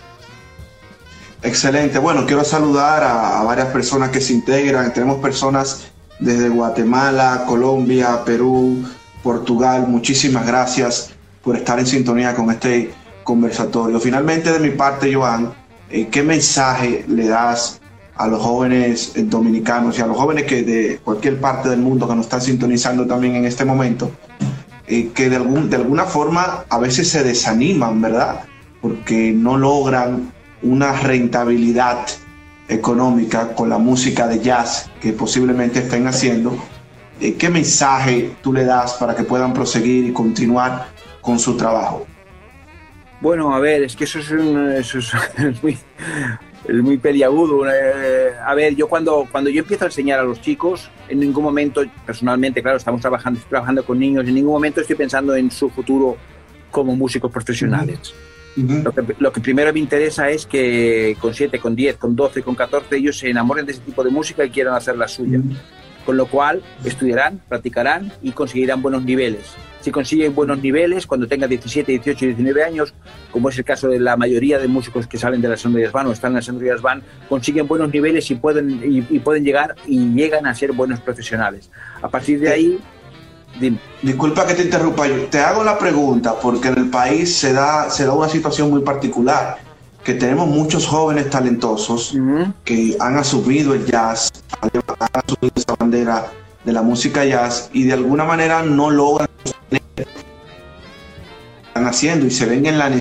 Excelente. Bueno, quiero saludar a, a varias personas que se integran. Tenemos personas desde Guatemala, Colombia, Perú, Portugal. Muchísimas gracias por estar en sintonía con este conversatorio. Finalmente, de mi parte, Joan, eh, ¿qué mensaje le das a los jóvenes eh, dominicanos y a los jóvenes que de cualquier parte del mundo que nos están sintonizando también en este momento? eh, que de, algún, de alguna forma a veces se desaniman, ¿verdad? Porque no logran una rentabilidad económica con la música de jazz que posiblemente estén haciendo. Eh, ¿Qué mensaje tú le das para que puedan proseguir y continuar con su trabajo? Bueno, a ver, es que eso es, un- eso es, es muy, es muy peliagudo. eh, a ver, yo cuando, cuando yo empiezo a enseñar a los chicos, en ningún momento, personalmente, claro, estamos trabajando, estoy trabajando con niños, en ningún momento estoy pensando en su futuro como músicos profesionales. Lo que, lo que primero me interesa es que con 7, con 10, con 12, con 14 ellos se enamoren de ese tipo de música y quieran hacer la suya. Con lo cual estudiarán, practicarán y conseguirán buenos niveles. Si consiguen buenos niveles, cuando tengan 17, 18 y 19 años, como es el caso de la mayoría de músicos que salen de la Sandro Jazz Band o están en la Sandro Jazz Band, consiguen buenos niveles y pueden, y, y pueden llegar y llegan a ser buenos profesionales. A partir de ahí, dime. Disculpa que te interrumpa, yo te hago la pregunta porque en el país se da, se da una situación muy particular, que tenemos muchos jóvenes talentosos que han asumido el jazz, han asumido esa bandera de la música jazz y de alguna manera no logran están haciendo y se ven en la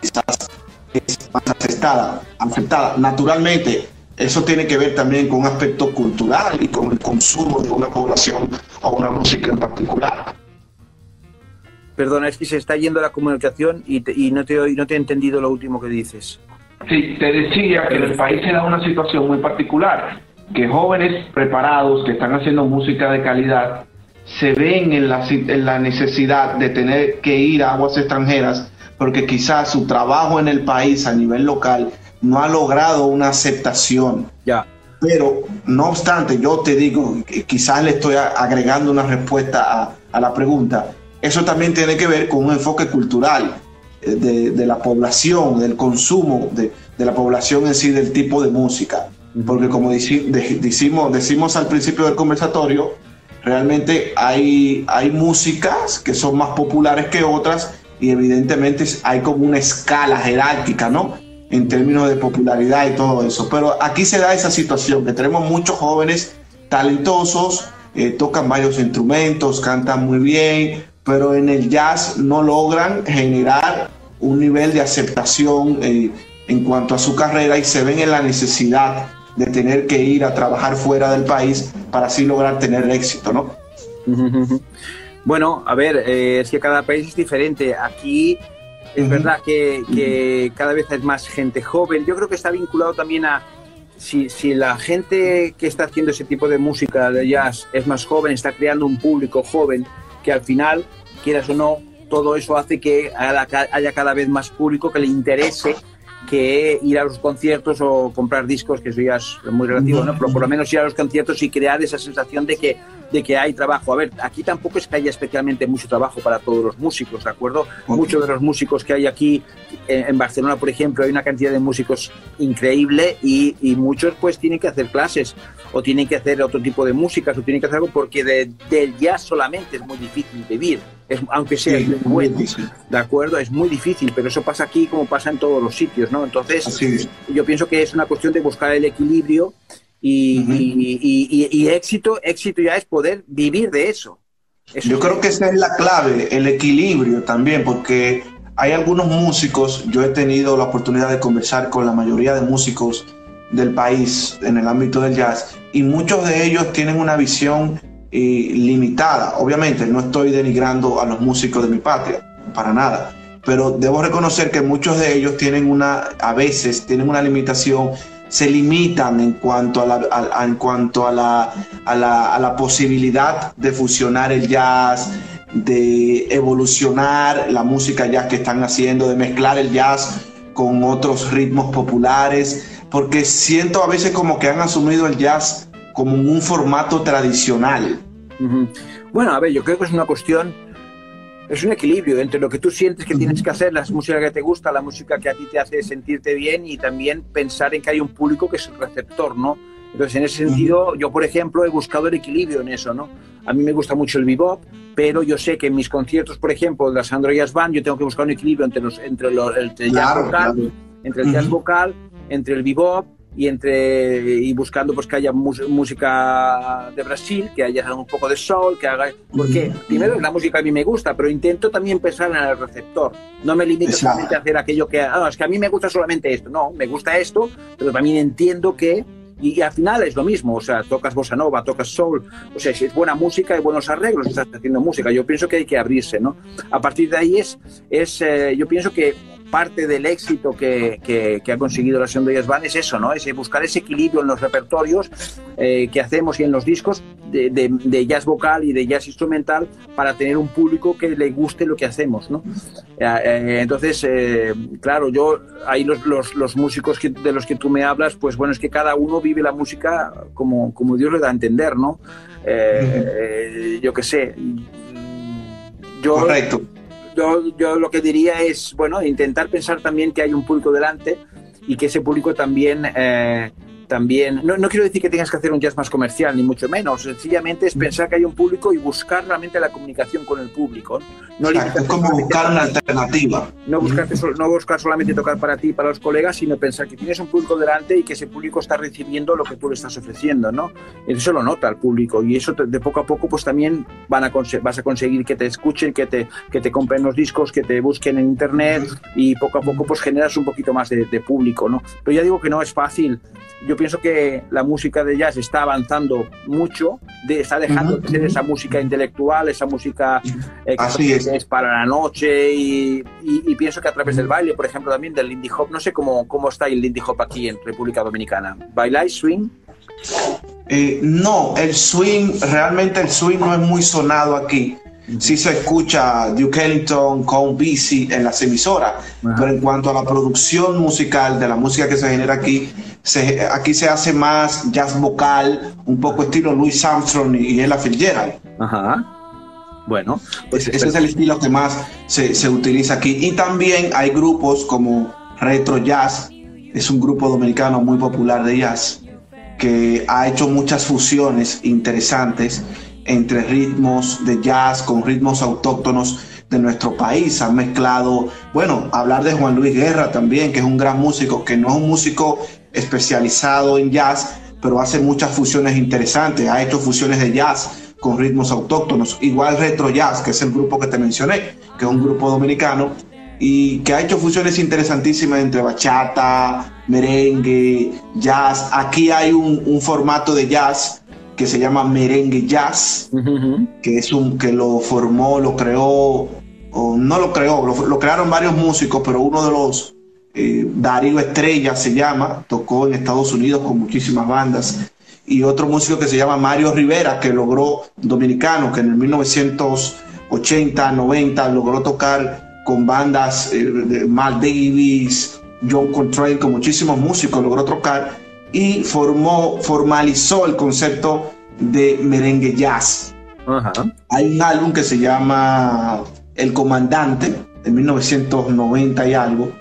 quizás es más aceptada, aceptada. Naturalmente, eso tiene que ver también con un aspecto cultural y con el consumo de una población o una música en particular. Perdona, es que se está yendo la comunicación y, te- y no, te, no te he entendido lo último que dices. Sí, te decía que en el país se da una situación muy particular, que jóvenes preparados que están haciendo música de calidad se ven en la, si- en la necesidad de tener que ir a aguas extranjeras porque quizás su trabajo en el país a nivel local no ha logrado una aceptación. Ya. Pero, no obstante, yo te digo, quizás le estoy agregando una respuesta a, a la pregunta. Eso también tiene que ver con un enfoque cultural de, de la población, del consumo de, de la población en sí, del tipo de música. Porque como dici- de- decimos, decimos al principio del conversatorio, realmente hay, hay músicas que son más populares que otras y evidentemente hay como una escala jerárquica, ¿no? En términos de popularidad y todo eso. Pero aquí se da esa situación, que tenemos muchos jóvenes talentosos, eh, tocan varios instrumentos, cantan muy bien, pero en el jazz no logran generar un nivel de aceptación eh, en cuanto a su carrera y se ven en la necesidad de tener que ir a trabajar fuera del país para así lograr tener éxito, ¿no? Bueno, a ver, eh, es que cada país es diferente. Aquí es verdad que, que cada vez hay más gente joven. Yo creo que está vinculado también a si, si la gente que está haciendo ese tipo de música de jazz es más joven, está creando un público joven, que al final, quieras o no, todo eso hace que haya cada vez más público que le interese que ir a los conciertos o comprar discos, que eso ya es muy relativo, ¿no? Pero por lo menos ir a los conciertos y crear esa sensación de que, de que hay trabajo. A ver, aquí tampoco es que haya especialmente mucho trabajo para todos los músicos, ¿de acuerdo? Muchos de los músicos que hay aquí, en, en Barcelona, por ejemplo, hay una cantidad de músicos increíble y, y muchos pues tienen que hacer clases o tienen que hacer otro tipo de músicas o tienen que hacer algo porque de- del jazz solamente es muy difícil vivir, es, aunque sea Sí, muy bueno. difícil. De acuerdo, es muy difícil, pero eso pasa aquí como pasa en todos los sitios, ¿no? Entonces, yo pienso que es una cuestión de buscar el equilibrio y, y- y- y- y éxito, éxito ya es poder vivir de eso. Yo creo que esa es la clave, el equilibrio también, porque hay algunos músicos, yo he tenido la oportunidad de conversar con la mayoría de músicos del país en el ámbito del jazz y muchos de ellos tienen una visión eh, limitada. Obviamente no estoy denigrando a los músicos de mi patria, para nada, pero debo reconocer que muchos de ellos tienen una, a veces tienen una limitación, se limitan en cuanto a la, en cuanto a la, a la, la posibilidad de fusionar el jazz, de evolucionar la música jazz que están haciendo, de mezclar el jazz con otros ritmos populares, porque siento a veces como que han asumido el jazz como un formato tradicional. Bueno, a ver, yo creo que es una cuestión, es un equilibrio entre lo que tú sientes que tienes que hacer, la música que te gusta, la música que a ti te hace sentirte bien y también pensar en que hay un público que es el receptor, ¿no? Entonces, en ese sentido, yo, por ejemplo, he buscado el equilibrio en eso, ¿no? A mí me gusta mucho el bebop, pero yo sé que en mis conciertos, por ejemplo, de la Sandro Jazz Band, yo tengo que buscar un equilibrio entre, los, entre los, el jazz Claro, vocal, claro. entre el jazz Ujú. vocal, entre el bebop y entre y buscando pues que haya música de Brasil, que haya un poco de soul, que haga porque primero la música a mí me gusta, pero intento también pensar en el receptor. No me limito Exacto. solamente a hacer aquello que ah, es que a mí me gusta solamente esto, no, me gusta esto, pero también entiendo que y, y al final es lo mismo, o sea, tocas bossa nova, tocas soul, o sea, si es buena música y buenos arreglos, estás haciendo música. Yo pienso que hay que abrirse, ¿no? A partir de ahí es, es eh, yo pienso que parte del éxito que, que, que ha conseguido la Sound Jazz Band es eso, ¿no? Es buscar ese equilibrio en los repertorios eh, que hacemos y en los discos de, de- de jazz vocal y de jazz instrumental para tener un público que le guste lo que hacemos, ¿no? Eh, eh, entonces, eh, claro, yo, ahí los, los, los músicos que- de los que tú me hablas, pues bueno, es que cada uno vive la música como, como Dios le da a entender, ¿no? Yo qué sé. Yo, Correcto. Yo, yo lo que diría es, bueno, intentar pensar también que hay un público delante y que ese público también, eh, también no, no quiero decir que tengas que hacer un jazz más comercial, ni mucho menos, sencillamente es pensar que hay un público y buscar realmente la comunicación con el público. No, Exacto, limitarte es como buscar una alternativa. no buscar, sol- no buscar solamente tocar para ti y para los colegas, sino pensar que tienes un público delante y que ese público está recibiendo lo que tú le estás ofreciendo, ¿no? Eso lo nota el público y eso te- de poco a poco pues también van a vas a conseguir que te escuchen, que te, que te compren los discos, que te busquen en internet y poco a poco pues generas un poquito más de, de público, ¿no? Pero ya digo que no es fácil. Yo pienso que la música de jazz está avanzando mucho, de- está dejando de ser esa música intelectual, esa música eh, que Así es. es para la noche y, y- y pienso que a través del baile, por ejemplo, también del Lindy Hop, no sé cómo, cómo está el Lindy Hop aquí en República Dominicana. ¿Bailáis swing? Eh, no, el swing, realmente el swing no es muy sonado aquí. Sí se escucha Duke Ellington con BC en las emisoras, pero en cuanto a la producción musical de la música que se genera aquí, se, aquí se hace más jazz vocal, un poco estilo Louis Armstrong y Ella Fitzgerald. Ajá. Bueno, pues Ese es el estilo que más se, se utiliza aquí. Y también hay grupos como Retro Jazz, es un grupo dominicano muy popular de jazz, que ha hecho muchas fusiones interesantes entre ritmos de jazz con ritmos autóctonos de nuestro país. Han mezclado, bueno, hablar de Juan Luis Guerra también, que es un gran músico, que no es un músico especializado en jazz, pero hace muchas fusiones interesantes. Ha hecho fusiones de jazz con ritmos autóctonos. Igual Retro Jazz, que es el grupo que te mencioné, que es un grupo dominicano y que ha hecho fusiones interesantísimas entre bachata, merengue, jazz. Aquí hay un, un formato de jazz que se llama merengue jazz, que es un que lo formó, lo creó, o no lo creó, lo, lo crearon varios músicos, pero uno de los eh, Darío Estrella se llama, tocó en Estados Unidos con muchísimas bandas. Y otro músico que se llama Mario Rivera, que logró, dominicano, que en el 1980, 90 logró tocar con bandas eh, de Mal Davis, John Coltrane, con muchísimos músicos, logró tocar y formó, formalizó el concepto de merengue jazz. Ajá. Hay un álbum que se llama El Comandante, de 1990 y algo,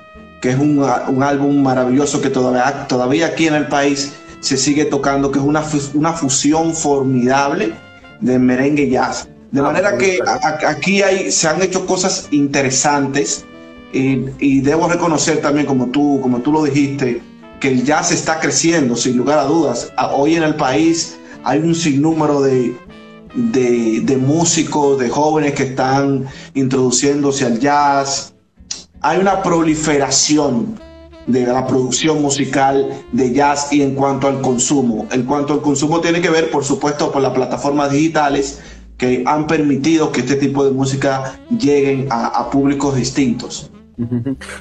que es un, un álbum maravilloso que todavía, todavía aquí en el país se sigue tocando, que es una, una fusión formidable de merengue jazz. De Ah, manera que a- aquí hay, se han hecho cosas interesantes y, y debo reconocer también, como tú, como tú lo dijiste, que el jazz está creciendo, sin lugar a dudas. A- Hoy en el país hay un sinnúmero de, de, de músicos, de jóvenes que están introduciéndose al jazz. Hay una proliferación de la producción musical de jazz y en cuanto al consumo. En cuanto al consumo tiene que ver, por supuesto, por las plataformas digitales que han permitido que este tipo de música lleguen a públicos distintos.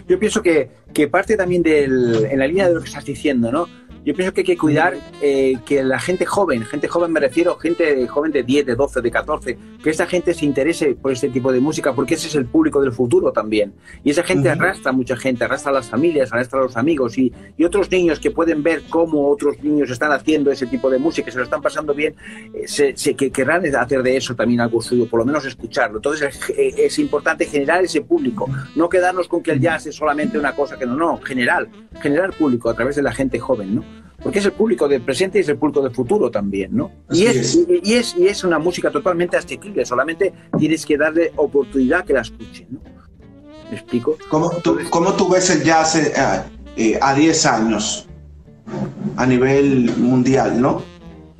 Yo pienso que, que parte también del, en la línea de lo que estás diciendo, ¿no? Yo pienso que hay que cuidar eh, que la gente joven, gente joven me refiero, gente joven de 10, de 12, de 14, que esa gente se interese por este tipo de música, porque ese es el público del futuro también. Y esa gente arrastra a mucha gente, arrastra a las familias, arrastra a los amigos y, y, otros niños que pueden ver cómo otros niños están haciendo ese tipo de música, que se lo están pasando bien, eh, se, se, que querrán hacer de eso también algo suyo, por lo menos escucharlo. Entonces es, eh, es importante generar ese público, no quedarnos con que el jazz es solamente una cosa que no, no, general, generar público a través de la gente joven, ¿no? Porque es el público del presente y es el público del futuro también, ¿no? Y es, es. Y, y, es, y es una música totalmente asequible, solamente tienes que darle oportunidad que la escuchen, ¿no? ¿Me explico? ¿Cómo tú, cómo tú ves el jazz eh, eh, a 10 años a nivel mundial, no?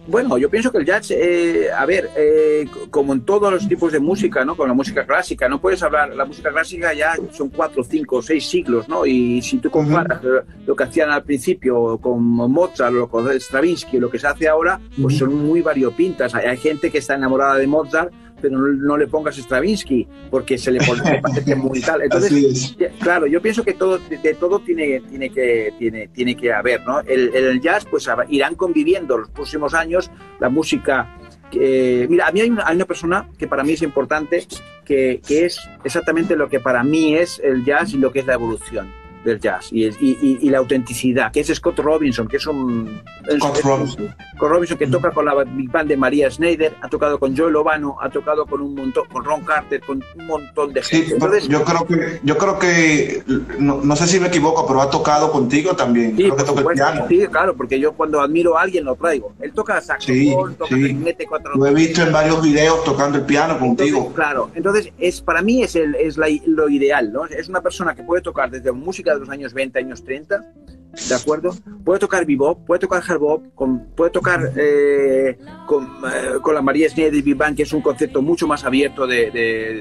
Bueno, yo pienso que el jazz, eh, a ver, eh, como en todos los tipos de música, ¿no? Con la música clásica, no puedes hablar, la música clásica ya son cuatro, cinco, seis siglos, ¿no? Y si tú comparas uh -huh. lo que hacían al principio con Mozart, lo con Stravinsky, lo que se hace ahora, pues uh -huh. son muy variopintas. Hay, hay gente que está enamorada de Mozart, pero no, no, le pongas Stravinsky porque se le, pone, le parece muy tal. Entonces, claro, yo pienso que todo, de, de, todo tiene, tiene, que, tiene, tiene que haber, ¿no? El, el jazz, pues irán conviviendo los próximos años la música. Eh, mira, a mí hay una, hay una, persona que para mí es importante, que, que es exactamente lo que para mí es el jazz y lo que es la evolución del jazz y, y, y, la autenticidad, que es Scott Robinson, que es un... Scott Robinson. Robinson que mm. toca con la Big Band de María Schneider, ha tocado con Joe Lovano, ha tocado con un montón, con Ron Carter, con un montón de gente. Sí, Entonces, yo creo que, yo creo que no, no, sé si me equivoco, pero ha tocado contigo también. Sí, creo que toca el piano. sí, claro, porque yo cuando admiro a alguien lo traigo. Él toca saxofón, sí, toca clarinete, cuatro... Lo he visto en varios videos tocando el piano contigo. Entonces, claro, entonces es, para mí es, el, es la, lo ideal, ¿no? Es una persona que puede tocar desde música los años 20, años 30, ¿de acuerdo? Puede tocar bebop, puede tocar hard bop, con, tocar eh, con, eh, con, la María Schneider de Big Band, que es un concepto mucho más abierto de,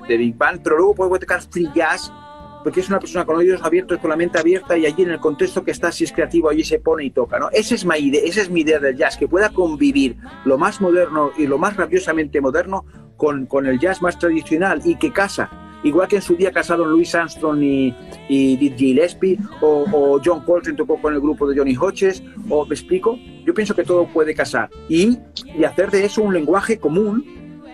de, Big Band, pero luego puede tocar free jazz, porque es una persona con oídos abiertos, con la mente abierta y allí en el contexto que está, si es creativo, allí se pone y toca, ¿no? Esa es, mi idea, esa es mi idea del jazz, que pueda convivir lo más moderno y lo más rabiosamente moderno con, con el jazz más tradicional y que casa igual que en su día casaron Louis Armstrong y, y Dizzy Gillespie, o, o, John Coltrane tocó con el grupo de Johnny Hodges, o me explico, yo pienso que todo puede casar y, y hacer de eso un lenguaje común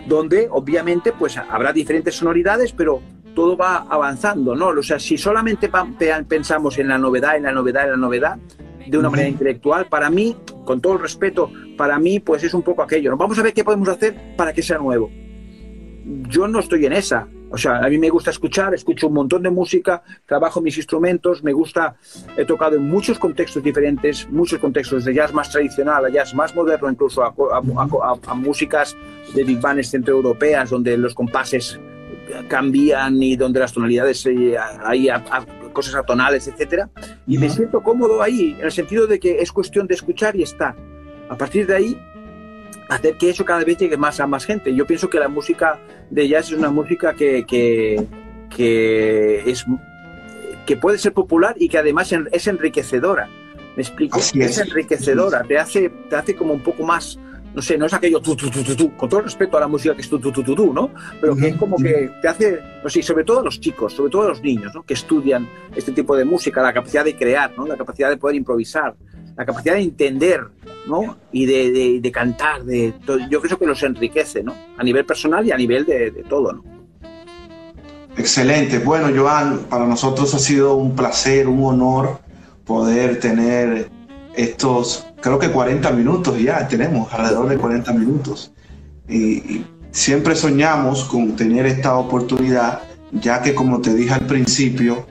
donde obviamente pues habrá diferentes sonoridades, pero todo va avanzando, ¿no? O sea, si solamente pensamos en la novedad, en la novedad, en la novedad, de una manera intelectual, para mí, con todo el respeto, para mí, pues es un poco aquello. ¿no? Vamos a ver qué podemos hacer para que sea nuevo. Yo no estoy en esa. O sea, a mí me gusta escuchar, escucho un montón de música, trabajo mis instrumentos, me gusta, he tocado en muchos contextos diferentes, muchos contextos de jazz más tradicional a jazz más moderno, incluso a, a, a, a músicas de big bands centroeuropeas, donde los compases cambian y donde las tonalidades eh, hay cosas atonales, etcétera, y me siento cómodo ahí, en el sentido de que es cuestión de escuchar y estar. A partir de ahí, hacer que eso cada vez llegue más a más gente. Yo pienso que la música de jazz es una música que, que, que, es, que puede ser popular y que además es enriquecedora. ¿Me explico? Es. es enriquecedora, te hace, te hace como un poco más, no sé, no es aquello tu, tu, tu, tu, tu, con todo respeto a la música que es tu, tu, tu, tu ¿no? Pero que es como que te hace, no sé, sobre todo a los chicos, sobre todo a los niños, ¿no? Que estudian este tipo de música, la capacidad de crear, ¿no? La capacidad de poder improvisar, la capacidad de entender, ¿no? Y de, de, cantar, de yo creo que los enriquece, ¿no? A nivel personal y a nivel de, todo, ¿no? Excelente. Bueno, Joan, para nosotros ha sido un placer, un honor poder tener estos, creo que 40 minutos ya, tenemos alrededor de 40 minutos. Y, siempre soñamos con tener esta oportunidad, ya que como te dije al principio,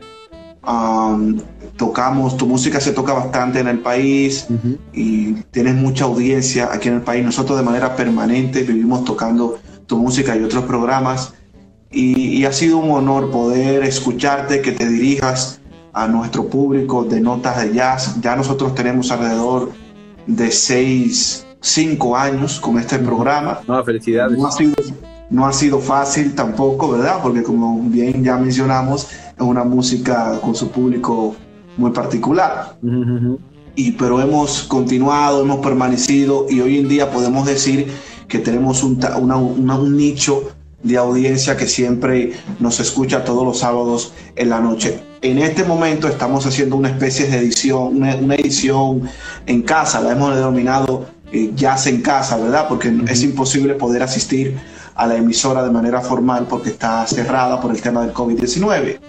tocamos, tu música se toca bastante en el país uh -huh. y tienes mucha audiencia aquí en el país. Nosotros de manera permanente vivimos tocando tu música y otros programas y, y ha sido un honor poder escucharte, que te dirijas a nuestro público de notas de jazz. Ya nosotros tenemos alrededor de seis, cinco años con este programa. No, felicidades. No ha, sido, no ha sido fácil tampoco, ¿verdad? Porque como bien ya mencionamos, es una música con su público muy particular. Uh -huh. y, pero hemos continuado, hemos permanecido y hoy en día podemos decir que tenemos un, una, una, un nicho de audiencia que siempre nos escucha todos los sábados en la noche. En este momento estamos haciendo una especie de edición, una, una edición en casa, la hemos denominado eh, Jazz en casa, ¿verdad? Porque es imposible poder asistir a la emisora de manera formal porque está cerrada por el tema del COVID-19.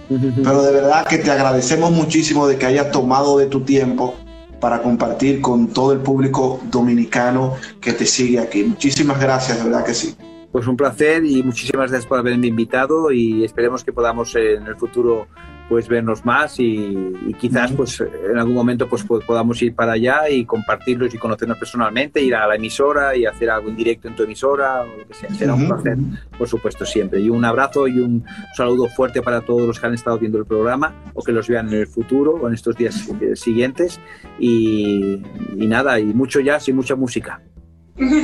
Pero de verdad que te agradecemos muchísimo de que hayas tomado de tu tiempo para compartir con todo el público dominicano que te sigue aquí. Muchísimas gracias, de verdad que sí. Pues un placer y muchísimas gracias por haberme invitado y esperemos que podamos en el futuro pues vernos más y, y quizás pues en algún momento pues podamos ir para allá y compartirlos y conocernos personalmente, ir a la emisora y hacer algo en directo en tu emisora o lo que sea. Será un placer, por supuesto, siempre. Y un abrazo y un saludo fuerte para todos los que han estado viendo el programa o que los vean en el futuro o en estos días siguientes. Y, y nada, y mucho jazz y mucha música.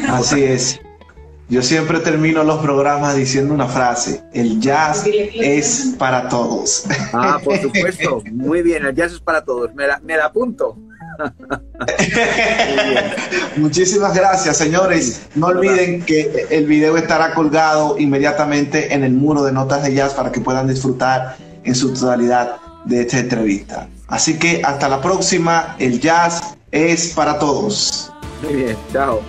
Así es. Yo siempre termino los programas diciendo una frase, el jazz es para todos. Ah, por supuesto, muy bien, el jazz es para todos, me la, me la apunto. Muchísimas gracias, señores. No olviden que el video estará colgado inmediatamente en el muro de notas de jazz para que puedan disfrutar en su totalidad de esta entrevista. Así que hasta la próxima, el jazz es para todos. Muy bien, chao.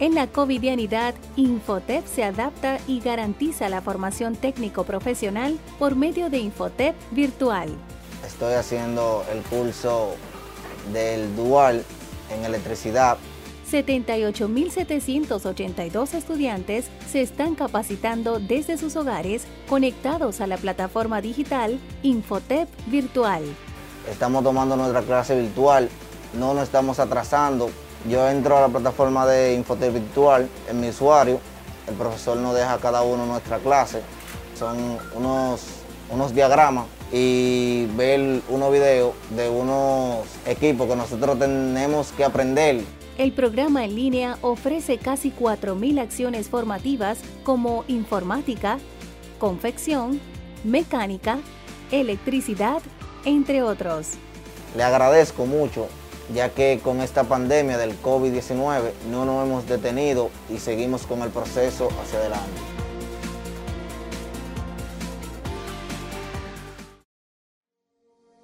En la covidianidad, Infotep se adapta y garantiza la formación técnico-profesional por medio de Infotep virtual. Estoy haciendo el curso del dual en electricidad. 78.782 estudiantes se están capacitando desde sus hogares conectados a la plataforma digital Infotep Virtual. Estamos tomando nuestra clase virtual, no nos estamos atrasando yo entro a la plataforma de Infotep Virtual en mi usuario. El profesor nos deja a cada uno nuestra clase. Son unos, unos diagramas y ver unos videos de unos equipos que nosotros tenemos que aprender. El programa en línea ofrece casi 4.000 acciones formativas como informática, confección, mecánica, electricidad, entre otros. Le agradezco mucho ya que con esta pandemia del COVID-19 no nos hemos detenido y seguimos con el proceso hacia adelante.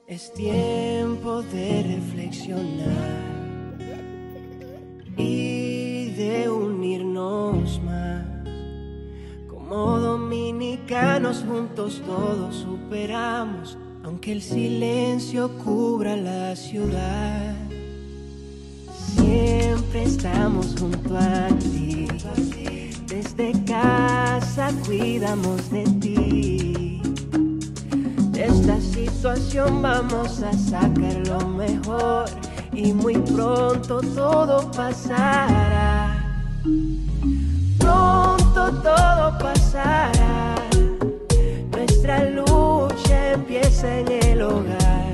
Es tiempo de reflexionar y de unirnos más. Como dominicanos juntos todos superamos, aunque el silencio cubra la ciudad siempre estamos junto a ti. Desde casa cuidamos de ti. De esta situación vamos a sacar lo mejor y muy pronto todo pasará. Pronto todo pasará. Nuestra lucha empieza en el hogar.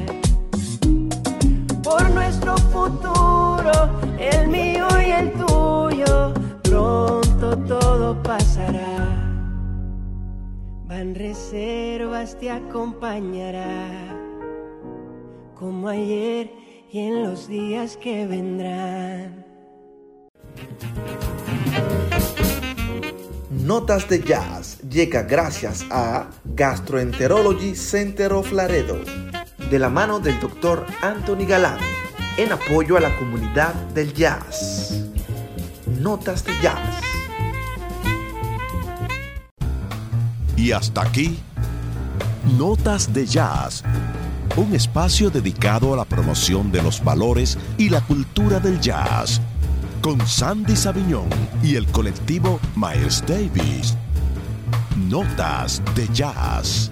Por nuestro futuro, el mío y el tuyo, pronto todo pasará. Van Reservas te acompañará, como ayer y en los días que vendrán. Notas de Jazz llega gracias a Gastroenterology Center of Laredo, de la mano del Dr. Anthony Galán, en apoyo a la comunidad del jazz. Notas de Jazz. Y hasta aquí, Notas de Jazz, un espacio dedicado a la promoción de los valores y la cultura del jazz, con Sandy Sabiñón y el colectivo Miles Davis. Notas de Jazz.